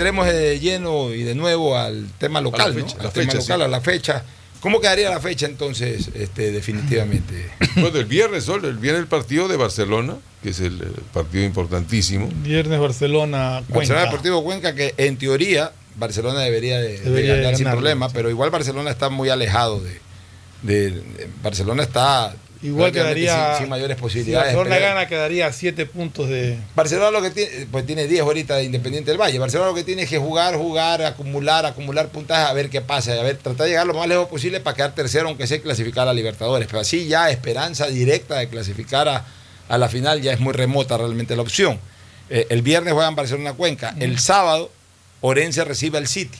Speaker 3: entremos de lleno y de nuevo al tema local,
Speaker 15: A la
Speaker 3: ¿no?
Speaker 15: fecha,
Speaker 3: al tema
Speaker 15: fecha,
Speaker 3: local,
Speaker 15: sí.
Speaker 3: a la fecha. ¿Cómo quedaría la fecha entonces, este, definitivamente?
Speaker 15: Bueno, el viernes, Sol, el viernes el partido de Barcelona, que es el, eh, partido importantísimo.
Speaker 4: Viernes Barcelona,
Speaker 3: Barcelona
Speaker 4: Cuenca.
Speaker 3: Deportivo Cuenca, que en teoría Barcelona debería de, de
Speaker 4: Debería de
Speaker 3: ganar sin
Speaker 4: ganarlo,
Speaker 3: problema,
Speaker 4: sí.
Speaker 3: pero igual Barcelona está muy alejado de, de- de- Barcelona está
Speaker 4: Igual quedaría.
Speaker 3: sin, sin mayores
Speaker 4: Si
Speaker 3: posibilidades.
Speaker 4: Barcelona
Speaker 3: Pero-
Speaker 4: gana, quedaría a 7 puntos de.
Speaker 3: Barcelona lo que tiene, pues tiene 10 ahorita de Independiente del Valle. Barcelona lo que tiene es que jugar, jugar, acumular, acumular puntajes, a ver qué pasa, a ver, tratar de llegar lo más lejos posible para quedar tercero, aunque sea clasificar a Libertadores. Pero así ya esperanza directa de clasificar a, a la final ya es muy remota realmente la opción. Eh, el viernes juegan Barcelona Cuenca. El sábado, Orense recibe al City.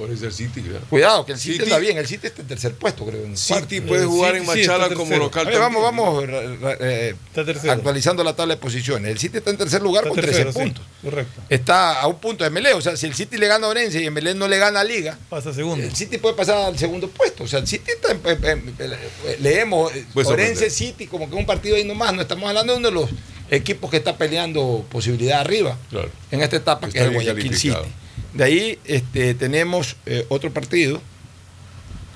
Speaker 15: Por eso el City, claro.
Speaker 3: Cuidado, que el City,
Speaker 15: City-
Speaker 3: está bien, el City está en tercer puesto, creo. en
Speaker 15: City
Speaker 3: cuarto.
Speaker 15: puede
Speaker 3: El
Speaker 15: jugar
Speaker 3: City
Speaker 15: en
Speaker 3: sí
Speaker 15: Machala como local
Speaker 3: vamos, vamos eh, eh, actualizando la tabla de posiciones. El City está en tercer lugar
Speaker 4: Está
Speaker 3: con
Speaker 4: tercero,
Speaker 3: 13
Speaker 4: sí,
Speaker 3: puntos.
Speaker 4: correcto.
Speaker 3: Está a un punto de Melé. O sea, si el City le gana a Orense y Melé no le gana a Liga,
Speaker 4: Pasa segundo.
Speaker 3: el City puede pasar al segundo puesto. O sea, el City está en- en- en- en- leemos eh,
Speaker 15: Puede
Speaker 3: Orense. City como que un partido ahí nomás. No estamos hablando de uno de los equipos que está peleando posibilidad arriba
Speaker 15: Claro.
Speaker 3: en esta etapa, que es el Guayaquil City. De ahí este, tenemos eh, otro partido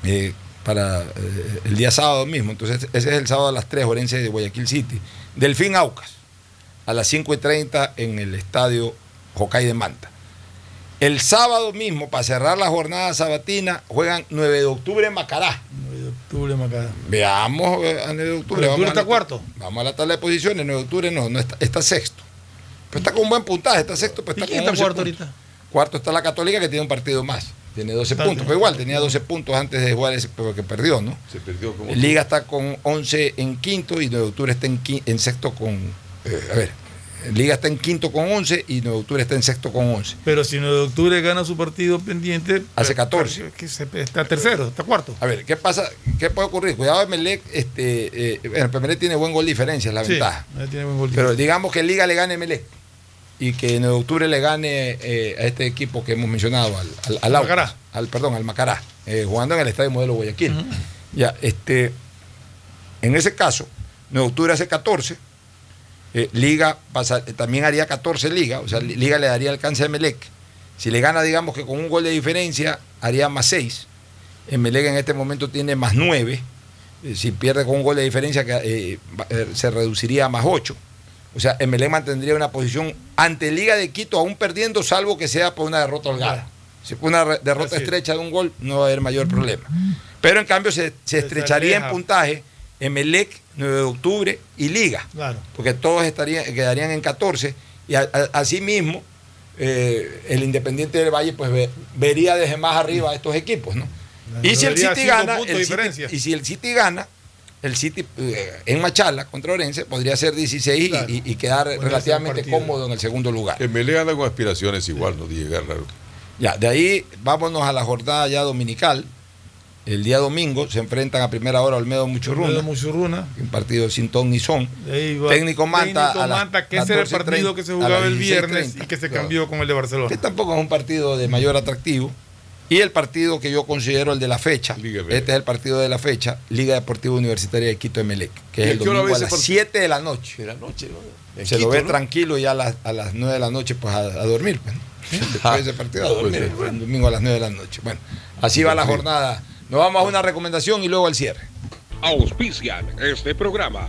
Speaker 3: eh, para eh, el día sábado mismo. Entonces, ese es el sábado a las 3, Orense de Guayaquil City. Delfín Aucas, a las 5 y 30 en el estadio Jocay de Manta. El sábado mismo, para cerrar la jornada sabatina, juegan 9 de octubre en Macará.
Speaker 4: 9 de octubre, Macará.
Speaker 3: Veamos a 9 de octubre.
Speaker 4: ¿9 de octubre
Speaker 3: Vamos a
Speaker 4: está
Speaker 3: la-
Speaker 4: cuarto?
Speaker 3: Vamos a la tabla de posiciones. 9 de octubre no, no está, está sexto. Pero está con un buen puntaje, está sexto, pero
Speaker 4: ¿Y
Speaker 3: está
Speaker 4: quién
Speaker 3: con
Speaker 4: está
Speaker 3: 11
Speaker 4: cuarto
Speaker 3: puntos.
Speaker 4: ahorita?
Speaker 3: Cuarto está la Católica que tiene un partido más. Tiene 12
Speaker 4: Está
Speaker 3: puntos. Pero igual, tenía 12 puntos antes de jugar ese, pero que perdió, ¿no?
Speaker 15: Se perdió como.
Speaker 3: Liga está con 11 en quinto y 9 de octubre está en, qui- en sexto con. eh, a ver, Liga está en quinto con 11 y 9 de octubre está en sexto con 11.
Speaker 4: Pero si 9 de octubre gana su partido pendiente.
Speaker 3: Hace
Speaker 4: pues,
Speaker 3: 14.
Speaker 4: que se- está tercero, está cuarto.
Speaker 3: A ver, ¿qué pasa? ¿Qué puede ocurrir? Cuidado, Emelec, este, eh, bueno, Emelec tiene buen gol diferencia, es la
Speaker 4: Sí,
Speaker 3: ventaja.
Speaker 4: tiene buen gol.
Speaker 3: Pero digamos que Liga le gane a Emelec y que en 9 de octubre le gane eh, a este equipo que hemos mencionado, al, al,
Speaker 4: Macará.
Speaker 3: al perdón, al Macará, eh, jugando en el Estadio Modelo Guayaquil. Ya, este, en ese caso, 9 de octubre hace 14, eh, Liga pasa- también haría 14 Liga, o sea, Li- Liga le daría alcance a Emelec. Si le gana, digamos que con un gol de diferencia, haría más 6. Emelec en este momento tiene más 9. Eh, Si pierde con un gol de diferencia, se reduciría a más 8. O sea, Emelec mantendría una posición ante Liga de Quito, aún perdiendo, salvo que sea por una derrota holgada. Si fue una derrota estrecha de un gol, no va a haber mayor problema. Pero en cambio se, se estrecharía en puntaje Emelec, 9 de octubre y Liga
Speaker 4: Claro.
Speaker 3: porque todos estarían, quedarían en 14 y asimismo eh, el Independiente del Valle pues ve- vería desde más arriba a estos equipos, ¿no? Y si el City gana, el City- y si el City gana, el City eh, en Machala contra Orense podría ser 16 y-
Speaker 4: Claro.
Speaker 3: y, y quedar
Speaker 4: Podría
Speaker 3: relativamente cómodo en el segundo lugar.
Speaker 15: Que Melé anda con aspiraciones igual, no de llegar raro.
Speaker 3: Ya, de ahí vámonos a la jornada ya dominical. El día domingo se enfrentan a primera hora Olmedo Muchurruna,
Speaker 4: Olmedo Muchurruna.
Speaker 3: un partido sin ton ni son. Técnico Manta
Speaker 4: Técnico
Speaker 3: a
Speaker 4: Manta, que ese era el
Speaker 3: 14:30,
Speaker 4: partido que se jugaba el viernes
Speaker 3: 16:30.
Speaker 4: y que se
Speaker 3: Claro.
Speaker 4: cambió con el de Barcelona.
Speaker 3: que tampoco es un partido de mayor atractivo. Y el partido que yo considero el de la fecha, este es el partido de la fecha, Liga Deportiva Universitaria de Quito Emelec, que
Speaker 15: ¿Y
Speaker 3: es el domingo a
Speaker 15: ese
Speaker 3: las
Speaker 15: partido?
Speaker 3: 7 de la noche.
Speaker 15: De la noche, ¿no?
Speaker 3: Se lo ve
Speaker 15: ¿no?
Speaker 3: tranquilo y a las, a las 9 de la noche pues a, a dormir. pues, ¿no? (laughs) Después de ese partido a
Speaker 15: Pues,
Speaker 3: dormir,
Speaker 15: sí.
Speaker 3: el domingo a las 9 de la noche. Bueno, así va la jornada. Nos vamos a una recomendación y luego al cierre.
Speaker 14: Auspician este programa.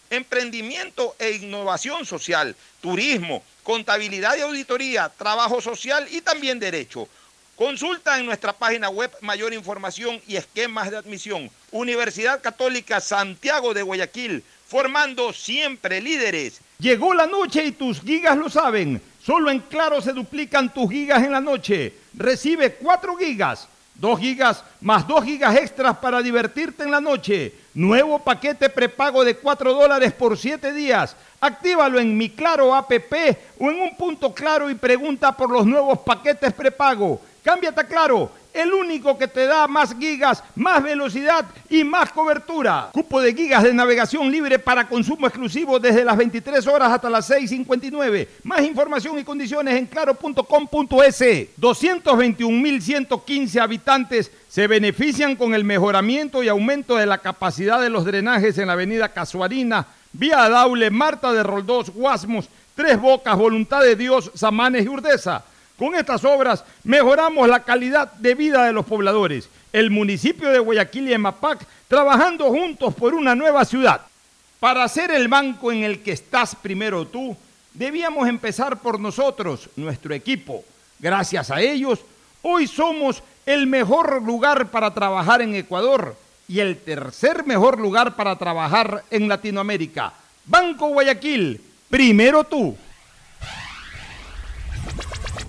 Speaker 16: emprendimiento e innovación social, turismo, contabilidad y auditoría, trabajo social y también derecho. Consulta en nuestra página web mayor información y esquemas de admisión. Universidad Católica Santiago de Guayaquil, formando siempre líderes.
Speaker 1: Llegó la noche y tus gigas lo saben. Solo en Claro se duplican tus gigas en la noche. Recibe 4 gigas, 2 gigas más 2 gigas extras para divertirte en la noche. Nuevo paquete prepago de 4 dólares por 7 días. Actívalo en mi Claro app o en un punto claro y pregunta por los nuevos paquetes prepago. Cámbiate a Claro, el único que te da más gigas, más velocidad y más cobertura. Cupo de gigas de navegación libre para consumo exclusivo desde las 23 horas hasta las 6.59. Más información y condiciones en claro.com.es. 221.115 habitantes se benefician con el mejoramiento y aumento de la capacidad de los drenajes en la avenida Casuarina, Vía Daule, Marta de Roldós, Guasmos, Tres Bocas, Voluntad de Dios, Samanes y Urdesa. Con estas obras mejoramos la calidad de vida de los pobladores. El municipio de Guayaquil y Emapac trabajando juntos por una nueva ciudad. Para ser el banco en el que estás primero tú, debíamos empezar por nosotros, nuestro equipo. Gracias a ellos, hoy somos el mejor lugar para trabajar en Ecuador y el tercer mejor lugar para trabajar en Latinoamérica. Banco Guayaquil, primero tú.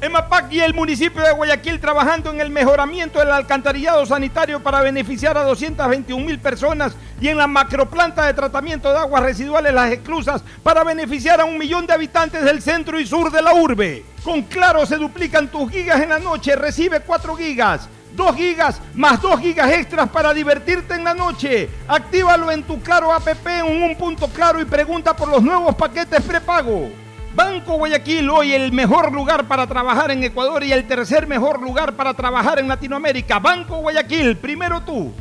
Speaker 1: EMAPAC y el municipio de Guayaquil trabajando en el mejoramiento del alcantarillado sanitario para beneficiar a 221 mil personas y en la macroplanta de tratamiento de aguas residuales Las Exclusas para beneficiar a un millón de habitantes del centro y sur de la urbe. Con Claro se duplican tus gigas en la noche, recibe 4 gigas. 2 gigas más 2 gigas extras para divertirte en la noche. Actívalo en tu Claro app en un punto claro y pregunta por los nuevos paquetes prepago. Banco Guayaquil hoy el mejor lugar para trabajar en Ecuador y el tercer mejor lugar para trabajar en Latinoamérica. Banco Guayaquil, primero tú.